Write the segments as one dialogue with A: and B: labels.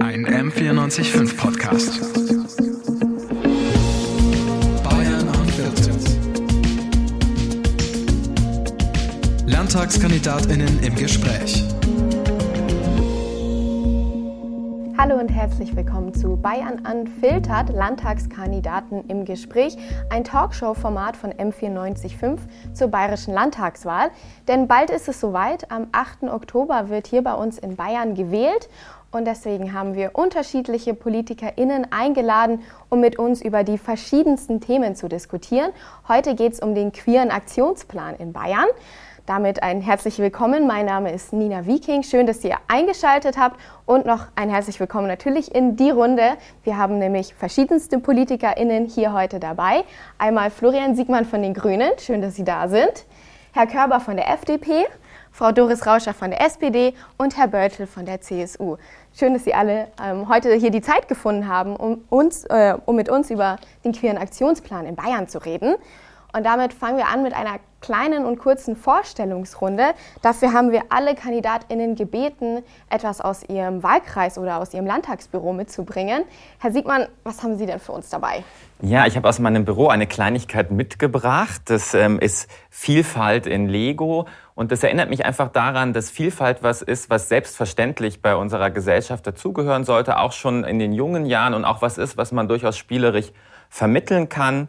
A: Ein M945 Podcast. Bayern Filters. Landtagskandidatinnen im Gespräch.
B: Hallo und herzlich willkommen zu Bayern Unfiltert, Landtagskandidaten im Gespräch, ein Talkshow-Format von M945 zur bayerischen Landtagswahl. Denn bald ist es soweit, am 8. Oktober wird hier bei uns in Bayern gewählt und deswegen haben wir unterschiedliche PolitikerInnen eingeladen, um mit uns über die verschiedensten Themen zu diskutieren. Heute geht es um den queeren Aktionsplan in Bayern. Damit ein herzlich willkommen. Mein Name ist Nina Viking. Schön, dass ihr eingeschaltet habt und noch ein herzlich willkommen natürlich in die Runde. Wir haben nämlich verschiedenste PolitikerInnen hier heute dabei. Einmal Florian Siegmann von den Grünen. Schön, dass Sie da sind. Herr Körber von der FDP. Frau Doris Rauscher von der SPD und Herr Börtel von der CSU. Schön, dass Sie alle ähm, heute hier die Zeit gefunden haben, um, uns, äh, um mit uns über den queeren Aktionsplan in Bayern zu reden. Und damit fangen wir an mit einer kleinen und kurzen Vorstellungsrunde. Dafür haben wir alle KandidatInnen gebeten, etwas aus ihrem Wahlkreis oder aus ihrem Landtagsbüro mitzubringen. Herr Siegmann, was haben Sie denn für uns dabei?
C: Ja, ich habe aus meinem Büro eine Kleinigkeit mitgebracht. Das ähm, ist Vielfalt in Lego. Und das erinnert mich einfach daran, dass Vielfalt was ist, was selbstverständlich bei unserer Gesellschaft dazugehören sollte, auch schon in den jungen Jahren und auch was ist, was man durchaus spielerisch vermitteln kann.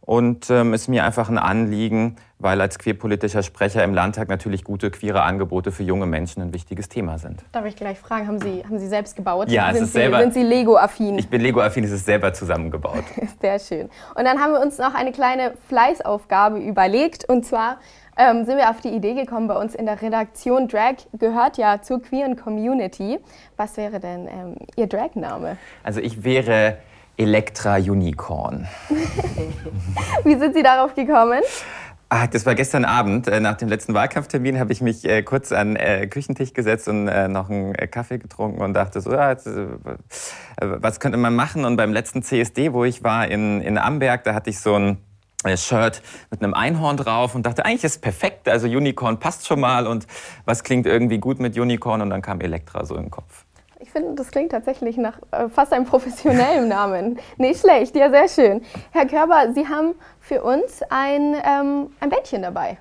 C: Und ähm, ist mir einfach ein Anliegen, weil als queerpolitischer Sprecher im Landtag natürlich gute queere Angebote für junge Menschen ein wichtiges Thema sind.
B: Darf ich gleich fragen, haben Sie, haben Sie selbst gebaut?
C: Ja,
B: sind
C: es ist
B: Sie,
C: selber,
B: Sind Sie Lego-affin?
C: Ich bin Lego-affin, es ist selber zusammengebaut.
B: Sehr schön. Und dann haben wir uns noch eine kleine Fleißaufgabe überlegt. Und zwar ähm, sind wir auf die Idee gekommen, bei uns in der Redaktion Drag gehört ja zur queeren Community. Was wäre denn ähm, Ihr Drag-Name?
C: Also ich wäre Elektra Unicorn.
B: Wie sind Sie darauf gekommen?
C: Ah, das war gestern Abend. Äh, nach dem letzten Wahlkampftermin habe ich mich äh, kurz an äh, Küchentisch gesetzt und äh, noch einen äh, Kaffee getrunken und dachte so, ja, jetzt, äh, was könnte man machen? Und beim letzten CSD, wo ich war in, in Amberg, da hatte ich so ein Shirt mit einem Einhorn drauf und dachte, eigentlich ist es perfekt. Also Unicorn passt schon mal und was klingt irgendwie gut mit Unicorn? Und dann kam Elektra so im Kopf.
B: Ich finde, das klingt tatsächlich nach äh, fast einem professionellen Namen. Nicht schlecht, ja, sehr schön. Herr Körber, Sie haben für uns ein, ähm, ein Bändchen dabei.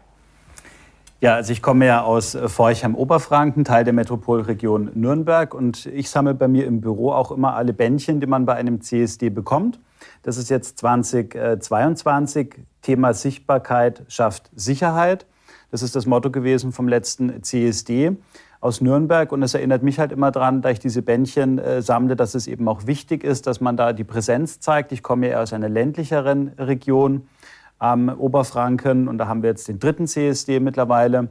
D: Ja, also ich komme ja aus Forchheim-Oberfranken, Teil der Metropolregion Nürnberg. Und ich sammle bei mir im Büro auch immer alle Bändchen, die man bei einem CSD bekommt. Das ist jetzt 2022. Thema Sichtbarkeit schafft Sicherheit. Das ist das Motto gewesen vom letzten CSD aus Nürnberg. Und es erinnert mich halt immer daran, da ich diese Bändchen äh, sammle, dass es eben auch wichtig ist, dass man da die Präsenz zeigt. Ich komme ja eher aus einer ländlicheren Region am ähm, Oberfranken und da haben wir jetzt den dritten CSD mittlerweile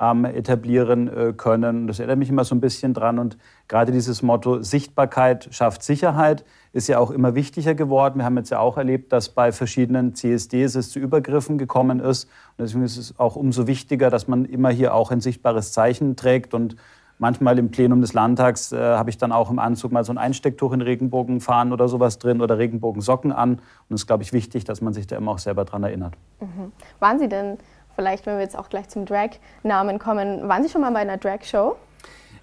D: ähm, etablieren äh, können. Das erinnert mich immer so ein bisschen dran. Und gerade dieses Motto Sichtbarkeit schafft Sicherheit ist ja auch immer wichtiger geworden. Wir haben jetzt ja auch erlebt, dass bei verschiedenen CSDs es zu Übergriffen gekommen ist. Und deswegen ist es auch umso wichtiger, dass man immer hier auch ein sichtbares Zeichen trägt. Und manchmal im Plenum des Landtags äh, habe ich dann auch im Anzug mal so ein Einstecktuch in Regenbogenfahren oder sowas drin oder Regenbogensocken an. Und es ist, glaube ich, wichtig, dass man sich da immer auch selber dran erinnert.
B: Mhm. Waren Sie denn vielleicht, wenn wir jetzt auch gleich zum Drag-Namen kommen, waren Sie schon mal bei einer Drag-Show?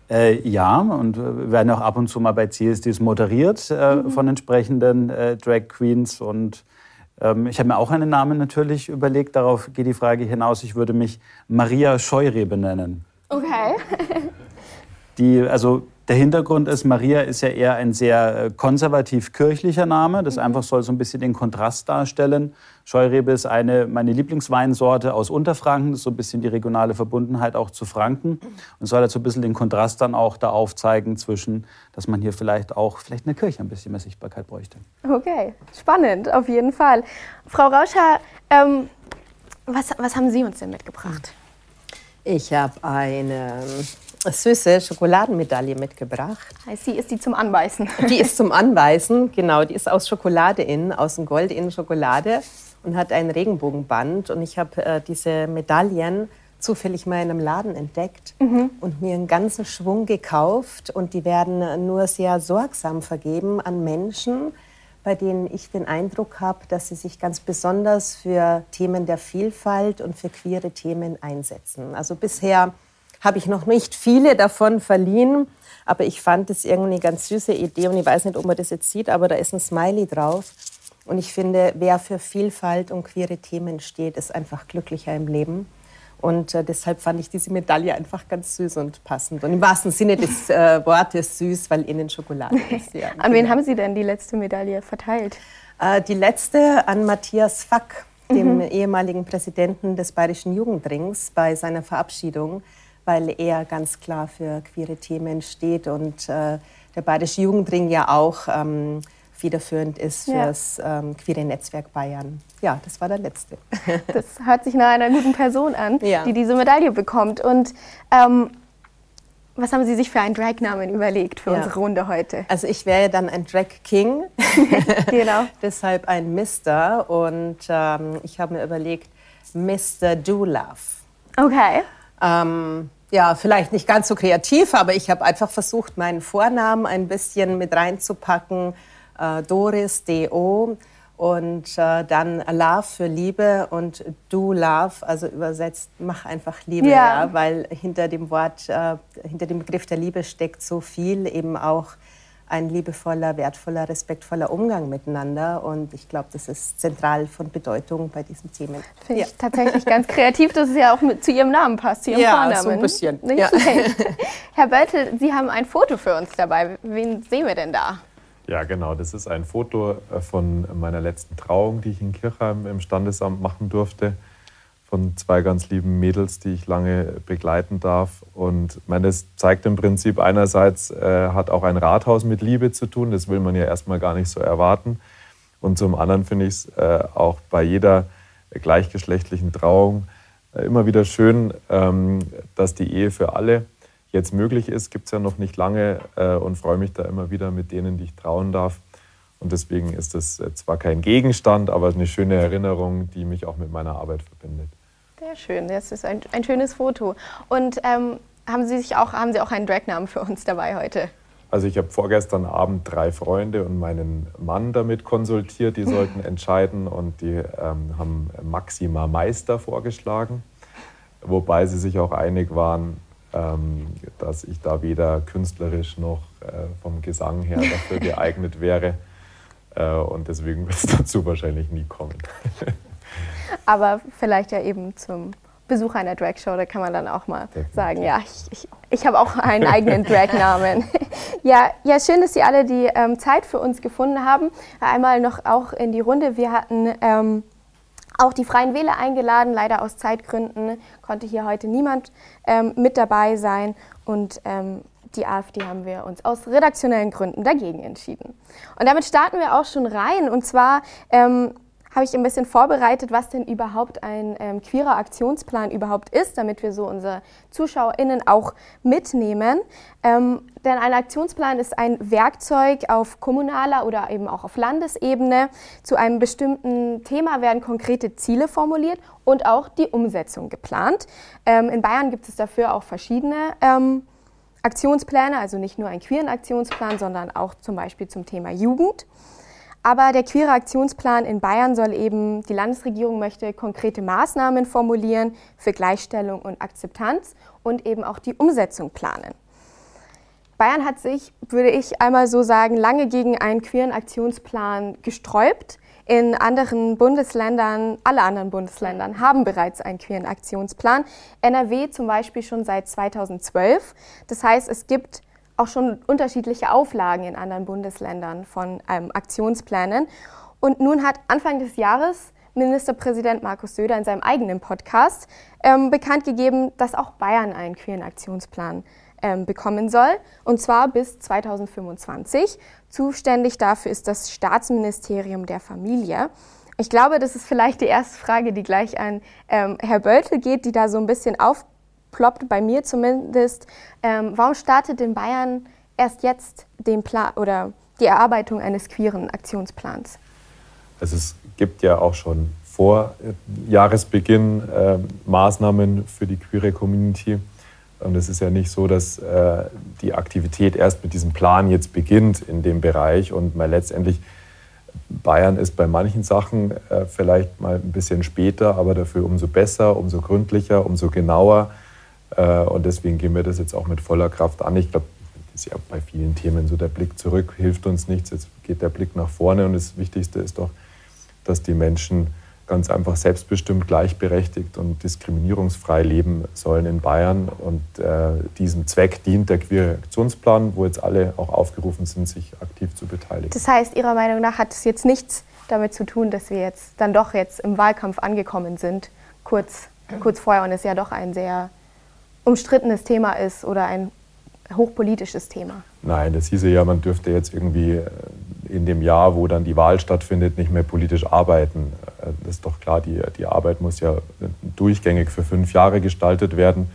D: Äh, ja, und wir werden auch ab und zu mal bei CSDs moderiert äh, mhm. von entsprechenden äh, Drag Queens. Und ähm, ich habe mir auch einen Namen natürlich überlegt. Darauf geht die Frage hinaus. Ich würde mich Maria Scheurebe nennen.
B: Okay.
D: die, also der Hintergrund ist, Maria ist ja eher ein sehr äh, konservativ-kirchlicher Name. Das einfach soll so ein bisschen den Kontrast darstellen. Scheurebe ist eine meine Lieblingsweinsorte aus Unterfranken. Das ist so ein bisschen die regionale Verbundenheit auch zu Franken. Und soll halt so ein bisschen den Kontrast dann auch da aufzeigen zwischen, dass man hier vielleicht auch vielleicht eine Kirche ein bisschen mehr Sichtbarkeit bräuchte.
B: Okay, spannend, auf jeden Fall. Frau Rauscher, ähm, was, was haben Sie uns denn mitgebracht?
E: Ich habe eine süße Schokoladenmedaille mitgebracht.
B: Heißt, sie ist die zum Anbeißen?
E: Die ist zum Anbeißen, genau. Die ist aus Schokolade innen, aus dem Gold innen Schokolade und hat ein Regenbogenband. Und ich habe äh, diese Medaillen zufällig mal in einem Laden entdeckt mhm. und mir einen ganzen Schwung gekauft. Und die werden nur sehr sorgsam vergeben an Menschen, bei denen ich den Eindruck habe, dass sie sich ganz besonders für Themen der Vielfalt und für queere Themen einsetzen. Also bisher habe ich noch nicht viele davon verliehen, Aber ich fand das irgendwie eine ganz süße Idee und ich weiß nicht, ob man das jetzt sieht, aber da ist ein Smiley drauf. Und ich finde, wer für Vielfalt und queere Themen steht, ist einfach glücklicher im Leben. Und äh, deshalb fand ich diese Medaille einfach ganz süß und passend. Und im wahrsten Sinne des äh, Wortes süß, weil innen Schokolade ist. Ja,
B: an wen haben Sie denn die letzte Medaille verteilt?
E: Äh, die letzte an Matthias Fack, dem mhm. ehemaligen Präsidenten des Bayerischen Jugendrings, bei seiner Verabschiedung, weil er ganz klar für queere Themen steht und äh, der Bayerische Jugendring ja auch ähm, federführend ist ja. fürs ähm, queere Netzwerk Bayern. Ja, das war der letzte.
B: das hört sich nach einer guten Person an, ja. die diese Medaille bekommt. Und ähm, was haben Sie sich für einen Drag-Namen überlegt für ja. unsere Runde heute?
E: Also ich wäre dann ein Drag King, genau. deshalb ein Mister. Und ähm, ich habe mir überlegt, Mr. Do Love.
B: Okay.
E: Ähm, ja, vielleicht nicht ganz so kreativ, aber ich habe einfach versucht, meinen Vornamen ein bisschen mit reinzupacken äh, Doris, D-O und äh, dann Love für Liebe und Do Love, also übersetzt, mach einfach Liebe, ja. ja weil hinter dem Wort, äh, hinter dem Begriff der Liebe steckt so viel, eben auch ein liebevoller, wertvoller, respektvoller Umgang miteinander. Und ich glaube, das ist zentral von Bedeutung bei diesen Themen.
B: Finde ja. ich tatsächlich ganz kreativ, dass es ja auch mit, zu Ihrem Namen passt, zu Ihrem
E: ja,
B: Vornamen.
E: so ein bisschen.
B: Nicht ja. Herr Böltel, Sie haben ein Foto für uns dabei. Wen sehen wir denn da?
F: Ja, genau. Das ist ein Foto äh, von meiner letzten Trauung, die ich in Kirchheim im Standesamt machen durfte. Von zwei ganz lieben Mädels, die ich lange begleiten darf. Und meine, das zeigt im Prinzip einerseits, äh, hat auch ein Rathaus mit Liebe zu tun. Das will man ja erstmal gar nicht so erwarten. Und zum anderen finde ich es äh, auch bei jeder gleichgeschlechtlichen Trauung äh, immer wieder schön, ähm, dass die Ehe für alle jetzt möglich ist, gibt es ja noch nicht lange äh, und freue mich da immer wieder mit denen, die ich trauen darf. Und deswegen ist es äh, zwar kein Gegenstand, aber eine schöne Erinnerung, die mich auch mit meiner Arbeit verbindet.
B: Sehr schön, das ist ein, ein schönes Foto. Und ähm, haben Sie sich auch, haben Sie auch einen Dragnamen für uns dabei heute?
F: Also ich habe vorgestern Abend drei Freunde und meinen Mann damit konsultiert. Die sollten entscheiden und die ähm, haben Maxima Meister vorgeschlagen, wobei sie sich auch einig waren, ähm, dass ich da weder künstlerisch noch äh, vom Gesang her dafür geeignet wäre. Äh, und deswegen wird es dazu wahrscheinlich nie kommen.
B: Aber vielleicht ja eben zum Besuch einer Drag-Show, da kann man dann auch mal Definitiv. sagen, ja, ich, ich, ich habe auch einen eigenen Drag-Namen. ja, ja, schön, dass Sie alle die ähm, Zeit für uns gefunden haben. Einmal noch auch in die Runde. Wir hatten ähm, auch die Freien Wähler eingeladen. Leider aus Zeitgründen konnte hier heute niemand ähm, mit dabei sein. Und ähm, die AfD haben wir uns aus redaktionellen Gründen dagegen entschieden. Und damit starten wir auch schon rein. Und zwar ähm, habe ich ein bisschen vorbereitet, was denn überhaupt ein ähm, queerer Aktionsplan überhaupt ist, damit wir so unsere ZuschauerInnen auch mitnehmen. Ähm, denn ein Aktionsplan ist ein Werkzeug auf kommunaler oder eben auch auf Landesebene. Zu einem bestimmten Thema werden konkrete Ziele formuliert und auch die Umsetzung geplant. Ähm, in Bayern gibt es dafür auch verschiedene ähm, Aktionspläne, also nicht nur einen queeren Aktionsplan, sondern auch zum Beispiel zum Thema Jugend. Aber der queere Aktionsplan in Bayern soll eben, die Landesregierung möchte konkrete Maßnahmen formulieren für Gleichstellung und Akzeptanz und eben auch die Umsetzung planen. Bayern hat sich, würde ich einmal so sagen, lange gegen einen queeren Aktionsplan gesträubt. In anderen Bundesländern, alle anderen Bundesländern haben bereits einen queeren Aktionsplan. NRW zum Beispiel schon seit 2012. Das heißt, es gibt auch schon unterschiedliche Auflagen in anderen Bundesländern von ähm, Aktionsplänen. Und nun hat Anfang des Jahres Ministerpräsident Markus Söder in seinem eigenen Podcast ähm, bekannt gegeben, dass auch Bayern einen queeren Aktionsplan ähm, bekommen soll, und zwar bis 2025. Zuständig dafür ist das Staatsministerium der Familie. Ich glaube, das ist vielleicht die erste Frage, die gleich an ähm, Herr Böltel geht, die da so ein bisschen auf ploppt bei mir zumindest. Ähm, warum startet in Bayern erst jetzt den Plan oder die Erarbeitung eines queeren Aktionsplans?
F: Also es gibt ja auch schon vor Jahresbeginn äh, Maßnahmen für die queere Community. Und es ist ja nicht so, dass äh, die Aktivität erst mit diesem Plan jetzt beginnt in dem Bereich und mal letztendlich Bayern ist bei manchen Sachen äh, vielleicht mal ein bisschen später, aber dafür umso besser, umso gründlicher, umso genauer. Äh, und deswegen gehen wir das jetzt auch mit voller Kraft an. Ich glaube, ist ja bei vielen Themen so, der Blick zurück hilft uns nichts, jetzt geht der Blick nach vorne und das Wichtigste ist doch, dass die Menschen ganz einfach selbstbestimmt, gleichberechtigt und diskriminierungsfrei leben sollen in Bayern. Und äh, diesem Zweck dient der Queer Aktionsplan, wo jetzt alle auch aufgerufen sind, sich aktiv zu beteiligen.
B: Das heißt, Ihrer Meinung nach hat es jetzt nichts damit zu tun, dass wir jetzt dann doch jetzt im Wahlkampf angekommen sind, kurz, kurz vorher, und es ja doch ein sehr umstrittenes Thema ist oder ein hochpolitisches Thema.
F: Nein, das hieße ja, man dürfte jetzt irgendwie äh, in dem Jahr, wo dann die Wahl stattfindet, nicht mehr politisch arbeiten. Äh, das ist doch klar, die, die Arbeit muss ja durchgängig für fünf Jahre gestaltet werden.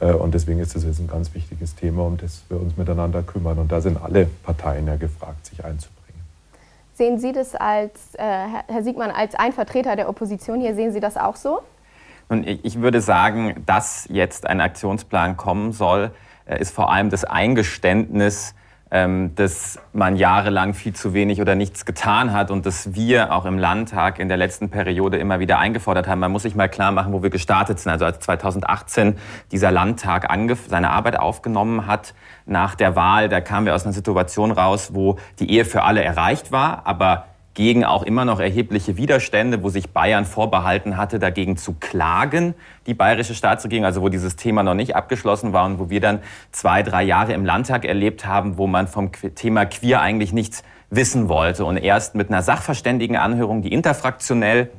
F: Äh, und deswegen ist das jetzt ein ganz wichtiges Thema, um das wir uns miteinander kümmern. Und da sind alle Parteien ja gefragt, sich einzubringen.
B: Sehen Sie das als, äh, Herr Siegmann, als ein Vertreter der Opposition hier, sehen Sie das auch so?
C: Und ich würde sagen, dass jetzt ein Aktionsplan kommen soll, äh, ist vor allem das Eingeständnis, dass man jahrelang viel zu wenig oder nichts getan hat und dass wir auch im Landtag in der letzten Periode immer wieder eingefordert haben. Man muss sich mal klar machen, wo wir gestartet sind. Also als 2018 dieser Landtag seine Arbeit aufgenommen hat nach der Wahl, da kamen wir aus einer Situation raus, wo die Ehe für alle erreicht war, aber gegen auch immer noch erhebliche Widerstände, wo sich Bayern vorbehalten hatte, dagegen zu klagen, die bayerische Staatsregierung, also wo dieses Thema noch nicht abgeschlossen war und wo wir dann zwei, drei Jahre im Landtag erlebt haben, wo man vom Thema Queer eigentlich nichts wissen wollte. Und erst mit einer Sachverständigenanhörung, die interfraktionell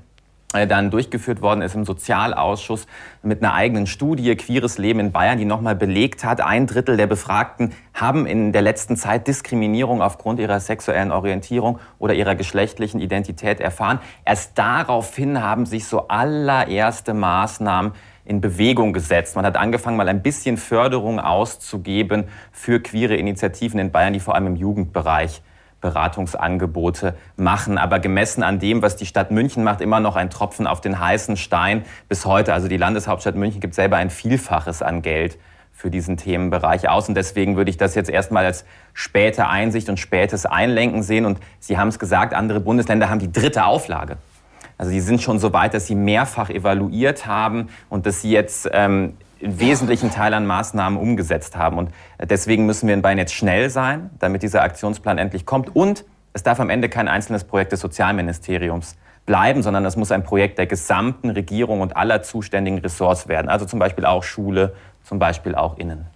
C: dann durchgeführt worden ist im Sozialausschuss mit einer eigenen Studie Queeres Leben in Bayern, die nochmal belegt hat, ein Drittel der Befragten haben in der letzten Zeit Diskriminierung aufgrund ihrer sexuellen Orientierung oder ihrer geschlechtlichen Identität erfahren. Erst daraufhin haben sich so allererste Maßnahmen in Bewegung gesetzt. Man hat angefangen, mal ein bisschen Förderung auszugeben für queere Initiativen in Bayern, die vor allem im Jugendbereich Beratungsangebote machen. Aber gemessen an dem, was die Stadt München macht, immer noch ein Tropfen auf den heißen Stein bis heute. Also die Landeshauptstadt München gibt selber ein Vielfaches an Geld für diesen Themenbereich aus. Und deswegen würde ich das jetzt erstmal als späte Einsicht und spätes Einlenken sehen. Und Sie haben es gesagt, andere Bundesländer haben die dritte Auflage. Also die sind schon so weit, dass sie mehrfach evaluiert haben und dass sie jetzt ähm, in wesentlichen Teil an Maßnahmen umgesetzt haben. Und deswegen müssen wir in Bayern jetzt schnell sein, damit dieser Aktionsplan endlich kommt. Und es darf am Ende kein einzelnes Projekt des Sozialministeriums bleiben, sondern es muss ein Projekt der gesamten Regierung und aller zuständigen Ressorts werden. Also zum Beispiel auch Schule, zum Beispiel auch Innen.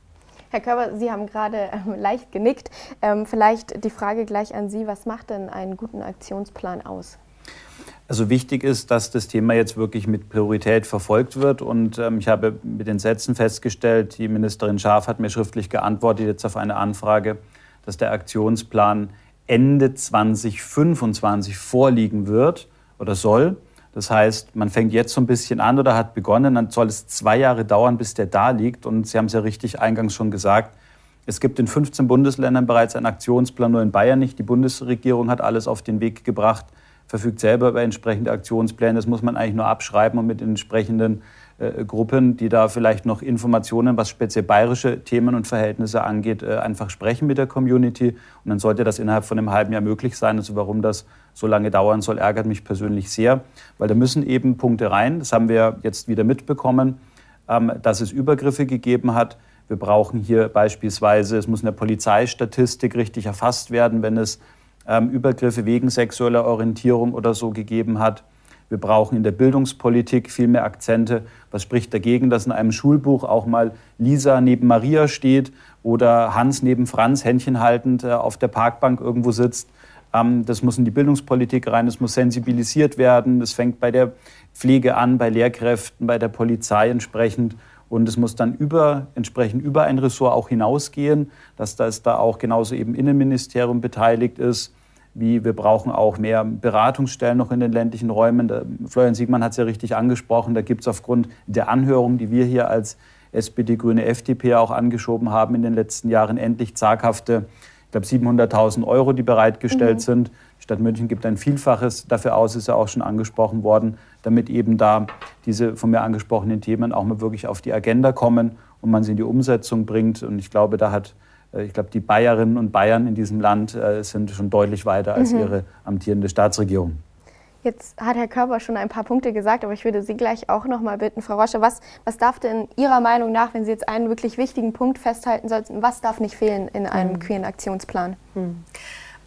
B: Herr Körber, Sie haben gerade ähm, leicht genickt. Ähm, vielleicht die Frage gleich an Sie. Was macht denn einen guten Aktionsplan aus?
D: Also wichtig ist, dass das Thema jetzt wirklich mit Priorität verfolgt wird. Und ähm, ich habe mit den Sätzen festgestellt, die Ministerin Schaaf hat mir schriftlich geantwortet jetzt auf eine Anfrage, dass der Aktionsplan Ende 2025 vorliegen wird oder soll. Das heißt, man fängt jetzt so ein bisschen an oder hat begonnen, dann soll es zwei Jahre dauern, bis der da liegt. Und Sie haben es ja richtig eingangs schon gesagt, es gibt in 15 Bundesländern bereits einen Aktionsplan, nur in Bayern nicht. Die Bundesregierung hat alles auf den Weg gebracht verfügt selber über entsprechende Aktionspläne. Das muss man eigentlich nur abschreiben und mit den entsprechenden äh, Gruppen, die da vielleicht noch Informationen, was speziell bayerische Themen und Verhältnisse angeht, äh, einfach sprechen mit der Community. Und dann sollte das innerhalb von einem halben Jahr möglich sein. Also warum das so lange dauern soll, ärgert mich persönlich sehr, weil da müssen eben Punkte rein. Das haben wir jetzt wieder mitbekommen, ähm, dass es Übergriffe gegeben hat. Wir brauchen hier beispielsweise, es muss in der Polizeistatistik richtig erfasst werden, wenn es Übergriffe wegen sexueller Orientierung oder so gegeben hat. Wir brauchen in der Bildungspolitik viel mehr Akzente. Was spricht dagegen, dass in einem Schulbuch auch mal Lisa neben Maria steht oder Hans neben Franz Händchen haltend äh, auf der Parkbank irgendwo sitzt? Ähm, das muss in die Bildungspolitik rein, es muss sensibilisiert werden. Das fängt bei der Pflege an, bei Lehrkräften, bei der Polizei entsprechend. Und es muss dann über, entsprechend über ein Ressort auch hinausgehen, dass das da auch genauso eben Innenministerium beteiligt ist, wie wir brauchen auch mehr Beratungsstellen noch in den ländlichen Räumen. Der Florian Siegmann hat es ja richtig angesprochen. Da gibt es aufgrund der Anhörung, die wir hier als SPD, Grüne, FDP auch angeschoben haben in den letzten Jahren, endlich zaghafte, ich glaube 700.000 Euro, die bereitgestellt mhm. sind. Die Stadt München gibt ein Vielfaches dafür aus, ist ja auch schon angesprochen worden, damit eben da diese von mir angesprochenen Themen auch mal wirklich auf die Agenda kommen und man sie in die Umsetzung bringt. Und ich glaube, da hat ich glaube, die Bayerinnen und Bayern in diesem Land äh, sind schon deutlich weiter als mhm. ihre amtierende Staatsregierung.
B: Jetzt hat Herr Körber schon ein paar Punkte gesagt, aber ich würde Sie gleich auch noch mal bitten, Frau Rosche, was, was darf denn Ihrer Meinung nach, wenn Sie jetzt einen wirklich wichtigen Punkt festhalten sollten, was darf nicht fehlen in einem mhm. queeren Aktionsplan? Mhm.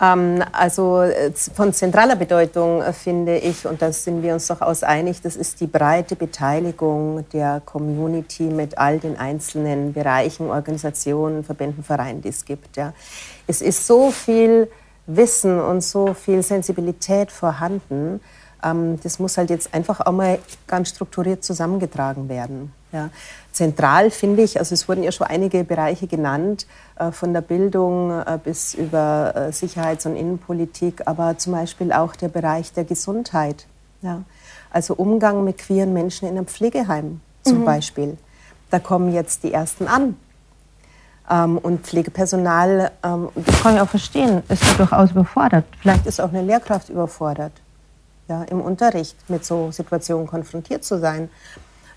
E: Ähm, also äh, von zentraler Bedeutung äh, finde ich, und da sind wir uns durchaus einig, das ist die breite Beteiligung der Community mit all den einzelnen Bereichen, Organisationen, Verbänden, Vereinen, die es gibt. Ja. Es ist so viel Wissen und so viel Sensibilität vorhanden. Ähm, das muss halt jetzt einfach auch mal ganz strukturiert zusammengetragen werden. Ja. Zentral finde ich, also es wurden ja schon einige Bereiche genannt, von der Bildung äh, bis über äh, Sicherheits- und Innenpolitik, aber zum Beispiel auch der Bereich der Gesundheit. Ja. Also Umgang mit queeren Menschen in einem Pflegeheim zum mhm. Beispiel. Da kommen jetzt die ersten an. Ähm, und Pflegepersonal, ähm, das kann ich auch verstehen, ist durchaus überfordert. Vielleicht ist auch eine Lehrkraft überfordert, ja, im Unterricht mit so Situationen konfrontiert zu sein.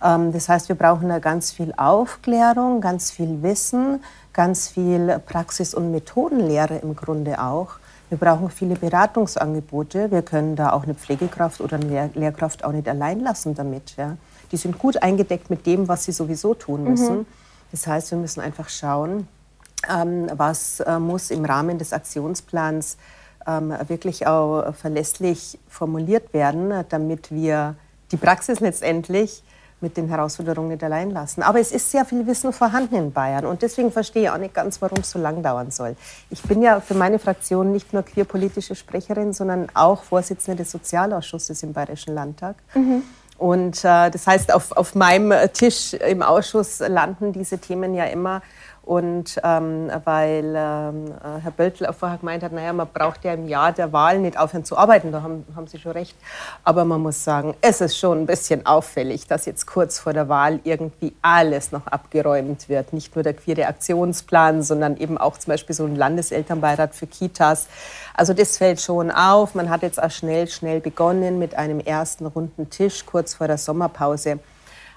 E: Ähm, das heißt, wir brauchen da ganz viel Aufklärung, ganz viel Wissen, ganz viel Praxis- und Methodenlehre im Grunde auch. Wir brauchen viele Beratungsangebote. Wir können da auch eine Pflegekraft oder eine Lehrkraft auch nicht allein lassen damit. Ja. Die sind gut eingedeckt mit dem, was sie sowieso tun müssen. Mhm. Das heißt, wir müssen einfach schauen, ähm, was äh, muss im Rahmen des Aktionsplans ähm, wirklich auch verlässlich formuliert werden, damit wir die Praxis letztendlich mit den Herausforderungen nicht allein lassen. Aber es ist sehr viel Wissen vorhanden in Bayern und deswegen verstehe ich auch nicht ganz, warum es so lang dauern soll. Ich bin ja für meine Fraktion nicht nur queerpolitische Sprecherin, sondern auch Vorsitzende des Sozialausschusses im Bayerischen Landtag. Mhm. Und äh, das heißt, auf, auf meinem Tisch im Ausschuss landen diese Themen ja immer und ähm, weil ähm, äh, Herr Böltl vorher gemeint hat, naja, man braucht ja im Jahr der Wahl nicht aufhören zu arbeiten, da haben, haben Sie schon recht. Aber man muss sagen, es ist schon ein bisschen auffällig, dass jetzt kurz vor der Wahl irgendwie alles noch abgeräumt wird. Nicht nur der queere Aktionsplan, sondern eben auch zum Beispiel so ein Landeselternbeirat für Kitas. Also das fällt schon auf. Man hat jetzt auch schnell, schnell begonnen mit einem ersten runden Tisch kurz vor der Sommerpause.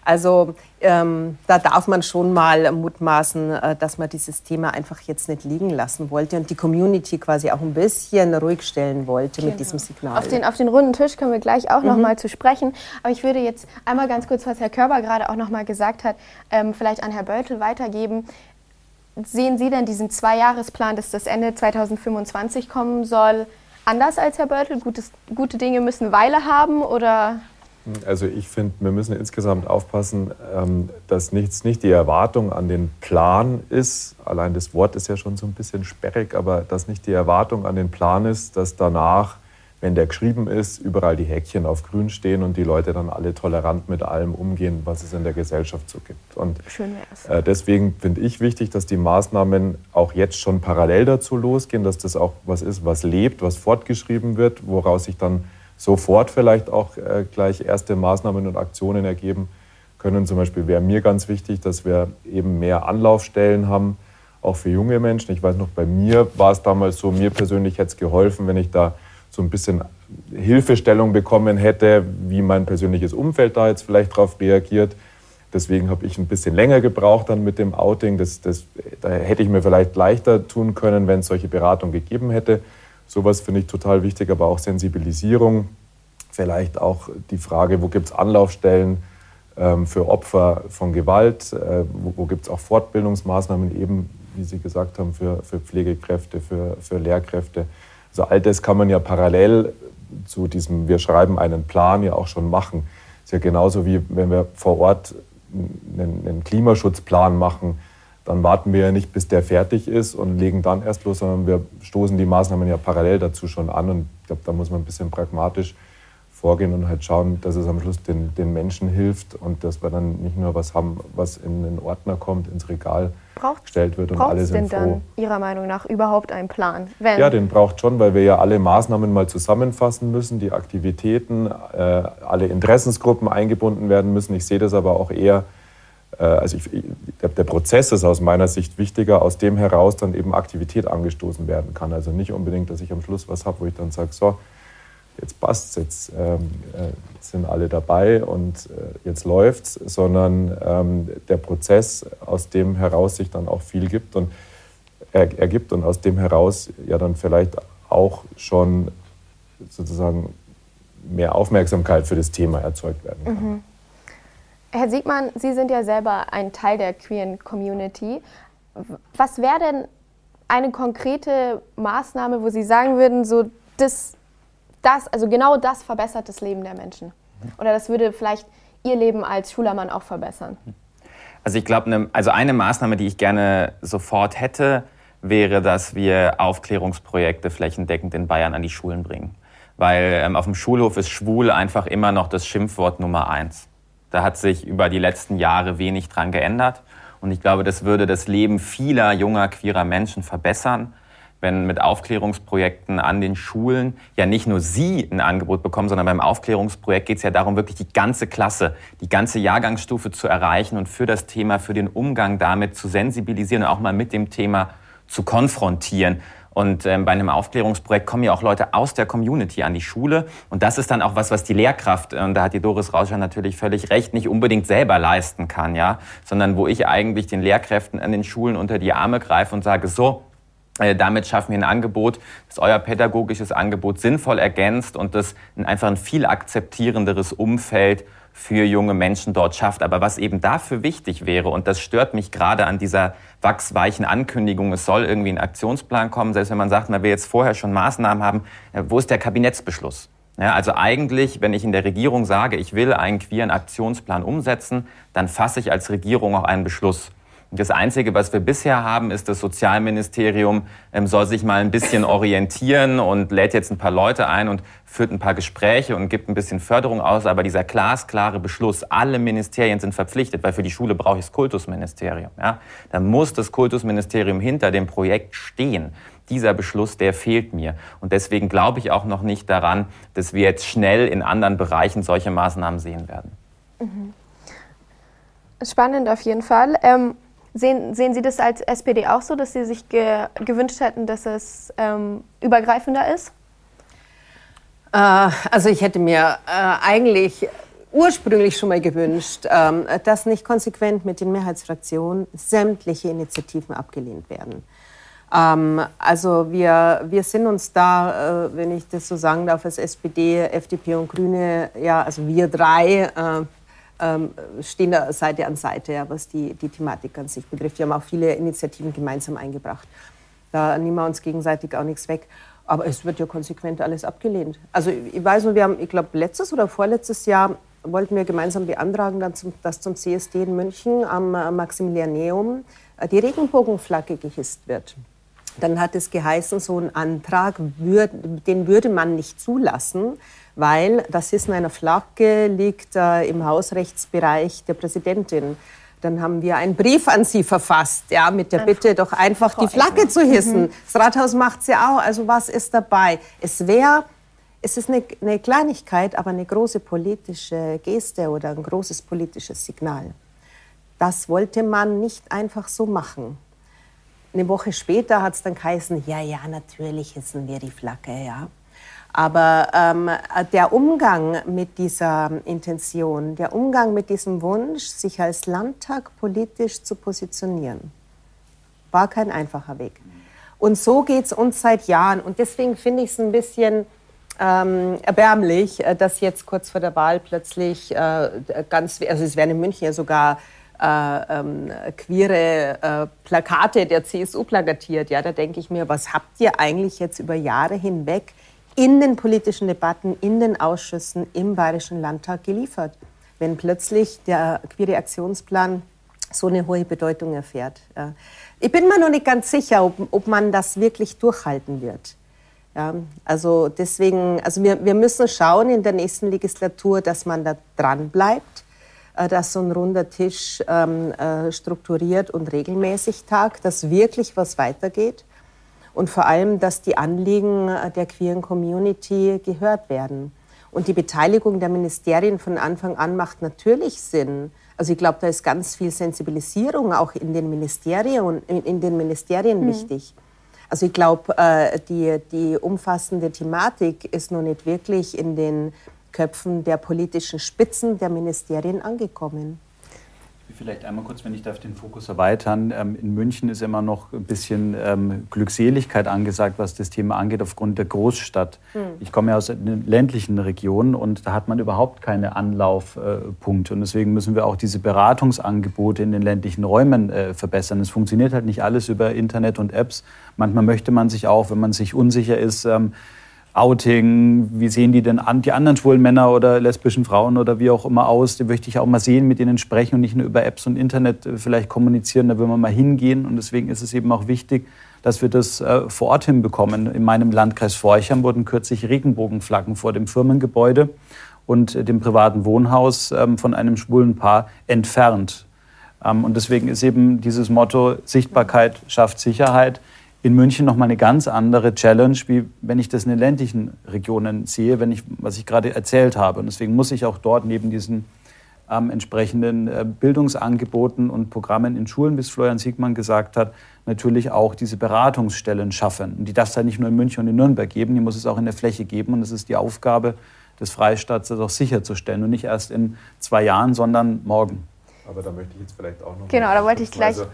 E: Also ähm, da darf man schon mal mutmaßen, äh, dass man dieses Thema einfach jetzt nicht liegen lassen wollte und die Community quasi auch ein bisschen ruhig stellen wollte genau. mit diesem Signal.
B: Auf den, auf den runden Tisch kommen wir gleich auch mhm. noch mal zu sprechen. Aber ich würde jetzt einmal ganz kurz, was Herr Körber gerade auch noch mal gesagt hat, ähm, vielleicht an Herr Beutel weitergeben. Sehen Sie denn diesen Zweijahresplan, dass das Ende 2025 kommen soll, anders als Herr? Gutes, gute Dinge müssen Weile haben oder
F: also ich finde, wir müssen insgesamt aufpassen, ähm, dass nichts, nicht die Erwartung an den Plan ist, allein das Wort ist ja schon so ein bisschen sperrig, aber dass nicht die Erwartung an den Plan ist, dass danach, wenn der geschrieben ist, überall die Häkchen auf grün stehen und die Leute dann alle tolerant mit allem umgehen, was es in der Gesellschaft so gibt. Und äh, deswegen finde ich wichtig, dass die Maßnahmen auch jetzt schon parallel dazu losgehen, dass das auch was ist, was lebt, was fortgeschrieben wird, woraus sich dann sofort vielleicht auch äh, gleich erste Maßnahmen und Aktionen ergeben können. Zum Beispiel wäre mir ganz wichtig, dass wir eben mehr Anlaufstellen haben, auch für junge Menschen. Ich weiß noch, bei mir war es damals so, mir persönlich hätte es geholfen, wenn ich da so ein bisschen Hilfestellung bekommen hätte, wie mein persönliches Umfeld da jetzt vielleicht darauf reagiert. Deswegen habe ich ein bisschen länger gebraucht dann mit dem Outing. Das, das, da hätte ich mir vielleicht leichter tun können, wenn es solche Beratung gegeben hätte. Sowas finde ich total wichtig, aber auch Sensibilisierung. Vielleicht auch die Frage, wo gibt es Anlaufstellen ähm, für Opfer von Gewalt? Äh, wo wo gibt es auch Fortbildungsmaßnahmen, eben, wie Sie gesagt haben, für, für Pflegekräfte, für, für Lehrkräfte? Also all das kann man ja parallel zu diesem, wir schreiben einen Plan ja auch schon machen. Ist ja genauso wie wenn wir vor Ort einen, einen Klimaschutzplan machen dann warten wir ja nicht, bis der fertig ist und legen dann erst los, sondern wir stoßen die Maßnahmen ja parallel dazu schon an. Und ich glaube, da muss man ein bisschen pragmatisch vorgehen und halt schauen, dass es am Schluss den, den Menschen hilft und dass wir dann nicht nur was haben, was in den Ordner kommt, ins Regal braucht, gestellt wird und alle sind denn
B: froh. dann Ihrer Meinung nach überhaupt einen Plan?
F: Wenn ja, den braucht schon, weil wir ja alle Maßnahmen mal zusammenfassen müssen, die Aktivitäten, äh, alle Interessensgruppen eingebunden werden müssen. Ich sehe das aber auch eher also ich, der, der, Prozess ist aus meiner Sicht wichtiger, aus dem heraus dann eben Aktivität angestoßen werden kann. Also nicht unbedingt, dass ich am Schluss was habe, wo ich dann sage, so, jetzt passt jetzt, ähm, äh, sind alle dabei und äh, jetzt läuft's, sondern ähm, der Prozess, aus dem heraus sich dann auch viel gibt und er, ergibt und aus dem heraus ja dann vielleicht auch schon sozusagen mehr Aufmerksamkeit für das Thema erzeugt werden kann. Mhm.
B: Herr Siegmann, Sie sind ja selber ein Teil der queeren Community. Was wäre denn eine konkrete Maßnahme, wo Sie sagen würden, so das, das, also genau das verbessert das Leben der Menschen? Oder das würde vielleicht Ihr Leben als Schulermann auch verbessern?
C: Also ich glaube, ne, also eine Maßnahme, die ich gerne sofort hätte, wäre, dass wir Aufklärungsprojekte flächendeckend in Bayern an die Schulen bringen. Weil ähm, auf dem Schulhof ist schwul einfach immer noch das Schimpfwort Nummer eins. Da hat sich über die letzten Jahre wenig dran geändert. Und ich glaube, das würde das Leben vieler junger queerer Menschen verbessern, wenn mit Aufklärungsprojekten an den Schulen ja nicht nur Sie ein Angebot bekommen, sondern beim Aufklärungsprojekt geht es ja darum, wirklich die ganze Klasse, die ganze Jahrgangsstufe zu erreichen und für das Thema, für den Umgang damit zu sensibilisieren und auch mal mit dem Thema zu konfrontieren. Und ähm, bei einem Aufklärungsprojekt kommen ja auch Leute aus der Community an die Schule. Und das ist dann auch was, was die Lehrkraft, und da hat die Doris Rauscher natürlich völlig recht, nicht unbedingt selber leisten kann, ja, sondern wo ich eigentlich den Lehrkräften an den Schulen unter die Arme greife und sage, so, äh, damit schaffen wir ein Angebot, das euer pädagogisches Angebot sinnvoll ergänzt und das einfach ein viel akzeptierenderes Umfeld für junge Menschen dort schafft. Aber was eben dafür wichtig wäre, und das stört mich gerade an dieser wachsweichen Ankündigung, es soll irgendwie ein Aktionsplan kommen, selbst wenn man sagt, man will jetzt vorher schon Maßnahmen haben, wo ist der Kabinettsbeschluss? Ja, also eigentlich, wenn ich in der Regierung sage, ich will einen queeren Aktionsplan umsetzen, dann fasse ich als Regierung auch einen Beschluss. Das Einzige, was wir bisher haben, ist, das Sozialministerium ähm, soll sich mal ein bisschen orientieren und lädt jetzt ein paar Leute ein und führt ein paar Gespräche und gibt ein bisschen Förderung aus. Aber dieser glasklare Beschluss, alle Ministerien sind verpflichtet, weil für die Schule brauche ich das Kultusministerium. Ja? Da muss das Kultusministerium hinter dem Projekt stehen dieser Beschluss, der fehlt mir. Und deswegen glaube ich auch noch nicht daran, dass wir jetzt schnell in anderen Bereichen solche Maßnahmen sehen werden.
B: Mhm. Spannend auf jeden Fall. Ähm Sehen, sehen Sie das als SPD auch so, dass Sie sich ge gewünscht hätten, dass es ähm, übergreifender ist?
E: Äh, also ich hätte mir äh, eigentlich ursprünglich schon mal gewünscht, ähm, dass nicht konsequent mit den Mehrheitsfraktionen sämtliche Initiativen abgelehnt werden. Ähm, also wir, wir sind uns da, äh, wenn ich das so sagen darf, als SPD, FDP und Grüne, ja, also wir drei, äh, ähm, stehen da Seite an Seite, ja, was die, die Thematik an sich betrifft. Wir haben auch viele Initiativen gemeinsam eingebracht. Da nehmen wir uns gegenseitig auch nichts weg. Aber es wird ja konsequent alles abgelehnt. Also ich weiß nur, wir haben, ich glaube, letztes oder vorletztes Jahr wollten wir gemeinsam beantragen, dass zum CSD in München am Maximilianeum äh, die Regenbogenflagge gehisst wird. Dann hat es geheißen, so ein Antrag, den würde man nicht zulassen, weil das Hissen einer Flagge liegt äh, im Hausrechtsbereich der Präsidentin. Dann haben wir einen Brief an Sie verfasst, ja, mit der Bitte, doch einfach die Flagge zu hissen. Mhm. Das Rathaus macht sie auch. Also was ist dabei? Es wäre, es ist eine, eine Kleinigkeit, aber eine große politische Geste oder ein großes politisches Signal. Das wollte man nicht einfach so machen. Eine Woche später hat es dann geheißen, ja, ja, natürlich hissen wir die Flagge, ja. Aber ähm, der Umgang mit dieser Intention, der Umgang mit diesem Wunsch, sich als Landtag politisch zu positionieren, war kein einfacher Weg. Und so geht es uns seit Jahren. Und deswegen finde ich es ein bisschen ähm, erbärmlich, äh, dass jetzt kurz vor der Wahl plötzlich äh, ganz, also es werden in München ja sogar äh, ähm, queere äh, Plakate der CSU plakatiert. Ja, da denke ich mir, was habt ihr eigentlich jetzt über Jahre hinweg in den politischen Debatten, in den Ausschüssen im Bayerischen Landtag geliefert, wenn plötzlich der Queere Aktionsplan so eine hohe Bedeutung erfährt. Ich bin mir noch nicht ganz sicher, ob, ob man das wirklich durchhalten wird. Ja, also deswegen, also wir, wir müssen schauen in der nächsten Legislatur, dass man da dran bleibt, äh, dass so ein runder Tisch ähm, äh, strukturiert und regelmäßig tagt, dass wirklich was weitergeht und vor allem, dass die Anliegen der queeren Community gehört werden. Und die Beteiligung der Ministerien von Anfang an macht natürlich Sinn. Also ich glaube, da ist ganz viel Sensibilisierung auch in den Ministerien, in, den Ministerien mhm. wichtig. Also ich glaube, äh, die, die umfassende Thematik ist noch nicht wirklich in den Köpfen der politischen Spitzen der Ministerien angekommen.
D: Vielleicht einmal kurz, wenn ich darf, den Fokus erweitern. Ähm, in München ist immer noch ein bisschen ähm, Glückseligkeit angesagt, was das Thema angeht, aufgrund der Großstadt. Mhm. Ich komme ja aus einer ländlichen Region und da hat man überhaupt keine Anlaufpunkte. Und deswegen müssen wir auch diese Beratungsangebote in den ländlichen Räumen äh, verbessern. Es funktioniert halt nicht alles über Internet und Apps. Manchmal möchte man sich auch, wenn man sich unsicher ist, ähm, Outing, wie sehen die denn an, die anderen schwulen Männer oder lesbischen Frauen oder wie auch immer aus, die möchte ich auch mal sehen, mit denen sprechen und nicht nur über Apps und Internet äh, vielleicht kommunizieren, da will man mal hingehen und deswegen ist es eben auch wichtig, dass wir das äh, vor Ort hinbekommen. In meinem Landkreis Forchheim wurden kürzlich Regenbogenflaggen vor dem Firmengebäude und äh, dem privaten Wohnhaus ähm, von einem schwulen Paar entfernt. Ähm, und deswegen ist eben dieses Motto Sichtbarkeit schafft Sicherheit in München nochmal eine ganz andere Challenge, wie wenn ich das in den ländlichen Regionen sehe, wenn ich, was ich gerade erzählt habe. Und deswegen muss ich auch dort neben diesen ähm, entsprechenden äh, Bildungsangeboten und Programmen in Schulen, wie es Florian Siegmann gesagt hat, natürlich auch diese Beratungsstellen schaffen. Und die darf es halt nicht nur in München und in Nürnberg geben, die muss es auch in der Fläche geben. Und das ist die Aufgabe des Freistaats, das auch sicherzustellen. Und nicht erst in zwei Jahren, sondern morgen.
F: Aber da möchte ich jetzt vielleicht auch noch.
B: Genau, da wollte ich gleich also,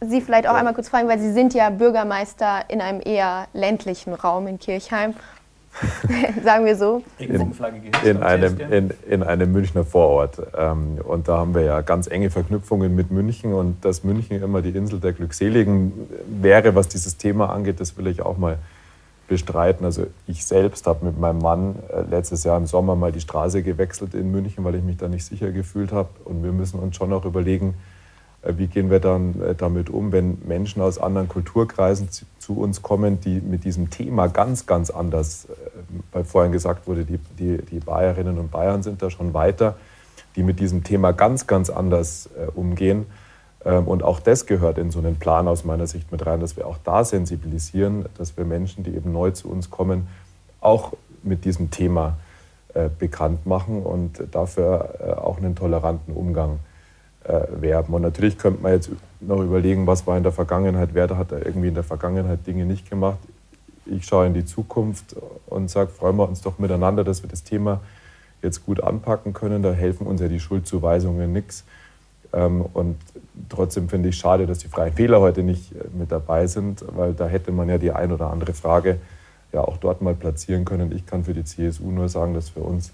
B: Sie vielleicht auch ja. einmal kurz fragen, weil Sie sind ja Bürgermeister in einem eher ländlichen Raum in Kirchheim. Sagen wir so.
F: In, in, einem, in, in einem Münchner Vorort. Ähm, und da haben wir ja ganz enge Verknüpfungen mit München. Und dass München immer die Insel der Glückseligen wäre, was dieses Thema angeht, das will ich auch mal bestreiten. Also ich selbst habe mit meinem Mann äh, letztes Jahr im Sommer mal die Straße gewechselt in München, weil ich mich da nicht sicher gefühlt habe. Und wir müssen uns schon auch überlegen, äh, wie gehen wir dann äh, damit um, wenn Menschen aus anderen Kulturkreisen zu uns kommen, die mit diesem Thema ganz, ganz anders, weil vorhin gesagt wurde, die, die, die Bayerinnen und Bayern sind da schon weiter, die mit diesem Thema ganz, ganz anders umgehen und auch das gehört in so einen Plan aus meiner Sicht mit rein, dass wir auch da sensibilisieren, dass wir Menschen, die eben neu zu uns kommen, auch mit diesem Thema äh, bekannt machen und dafür äh, auch einen toleranten Umgang äh, werben. Und natürlich könnte man jetzt noch überlegen, was war in der Vergangenheit, wer hat da irgendwie in der Vergangenheit Dinge nicht gemacht. Ich schaue in die Zukunft und sage, freuen wir uns doch miteinander, dass wir das Thema jetzt gut anpacken können. Da helfen uns ja die Schuldzuweisungen nichts. Ähm, und trotzdem finde ich schade, dass die Freien Wähler heute nicht äh, mit dabei sind, weil da hätte man ja die ein oder andere Frage ja auch dort mal platzieren können. Ich kann für die CSU nur sagen, dass für uns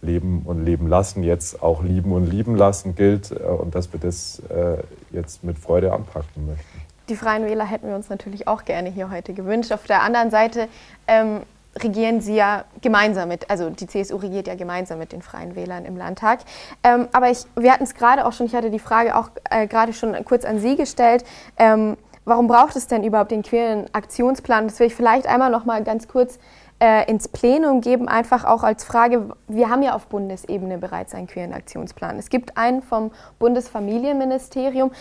F: Leben und Leben lassen jetzt auch lieben und lieben lassen gilt äh, und dass wir das äh, jetzt mit Freude anpacken möchten.
B: Die Freien Wähler hätten wir uns natürlich auch gerne hier heute gewünscht. Auf der anderen Seite ähm, regieren sie ja gemeinsam mit, also die CSU regiert ja gemeinsam mit den Freien Wählern im Landtag. Ähm, aber ich, wir hatten es gerade auch schon, ich hatte die Frage auch äh, gerade schon kurz an Sie gestellt. Ähm, warum braucht es denn überhaupt den queeren Aktionsplan? Das will ich vielleicht einmal noch mal ganz kurz äh, ins Plenum geben, einfach auch als Frage. Wir haben ja auf Bundesebene bereits einen queeren Aktionsplan. Es gibt einen vom Bundesfamilienministerium.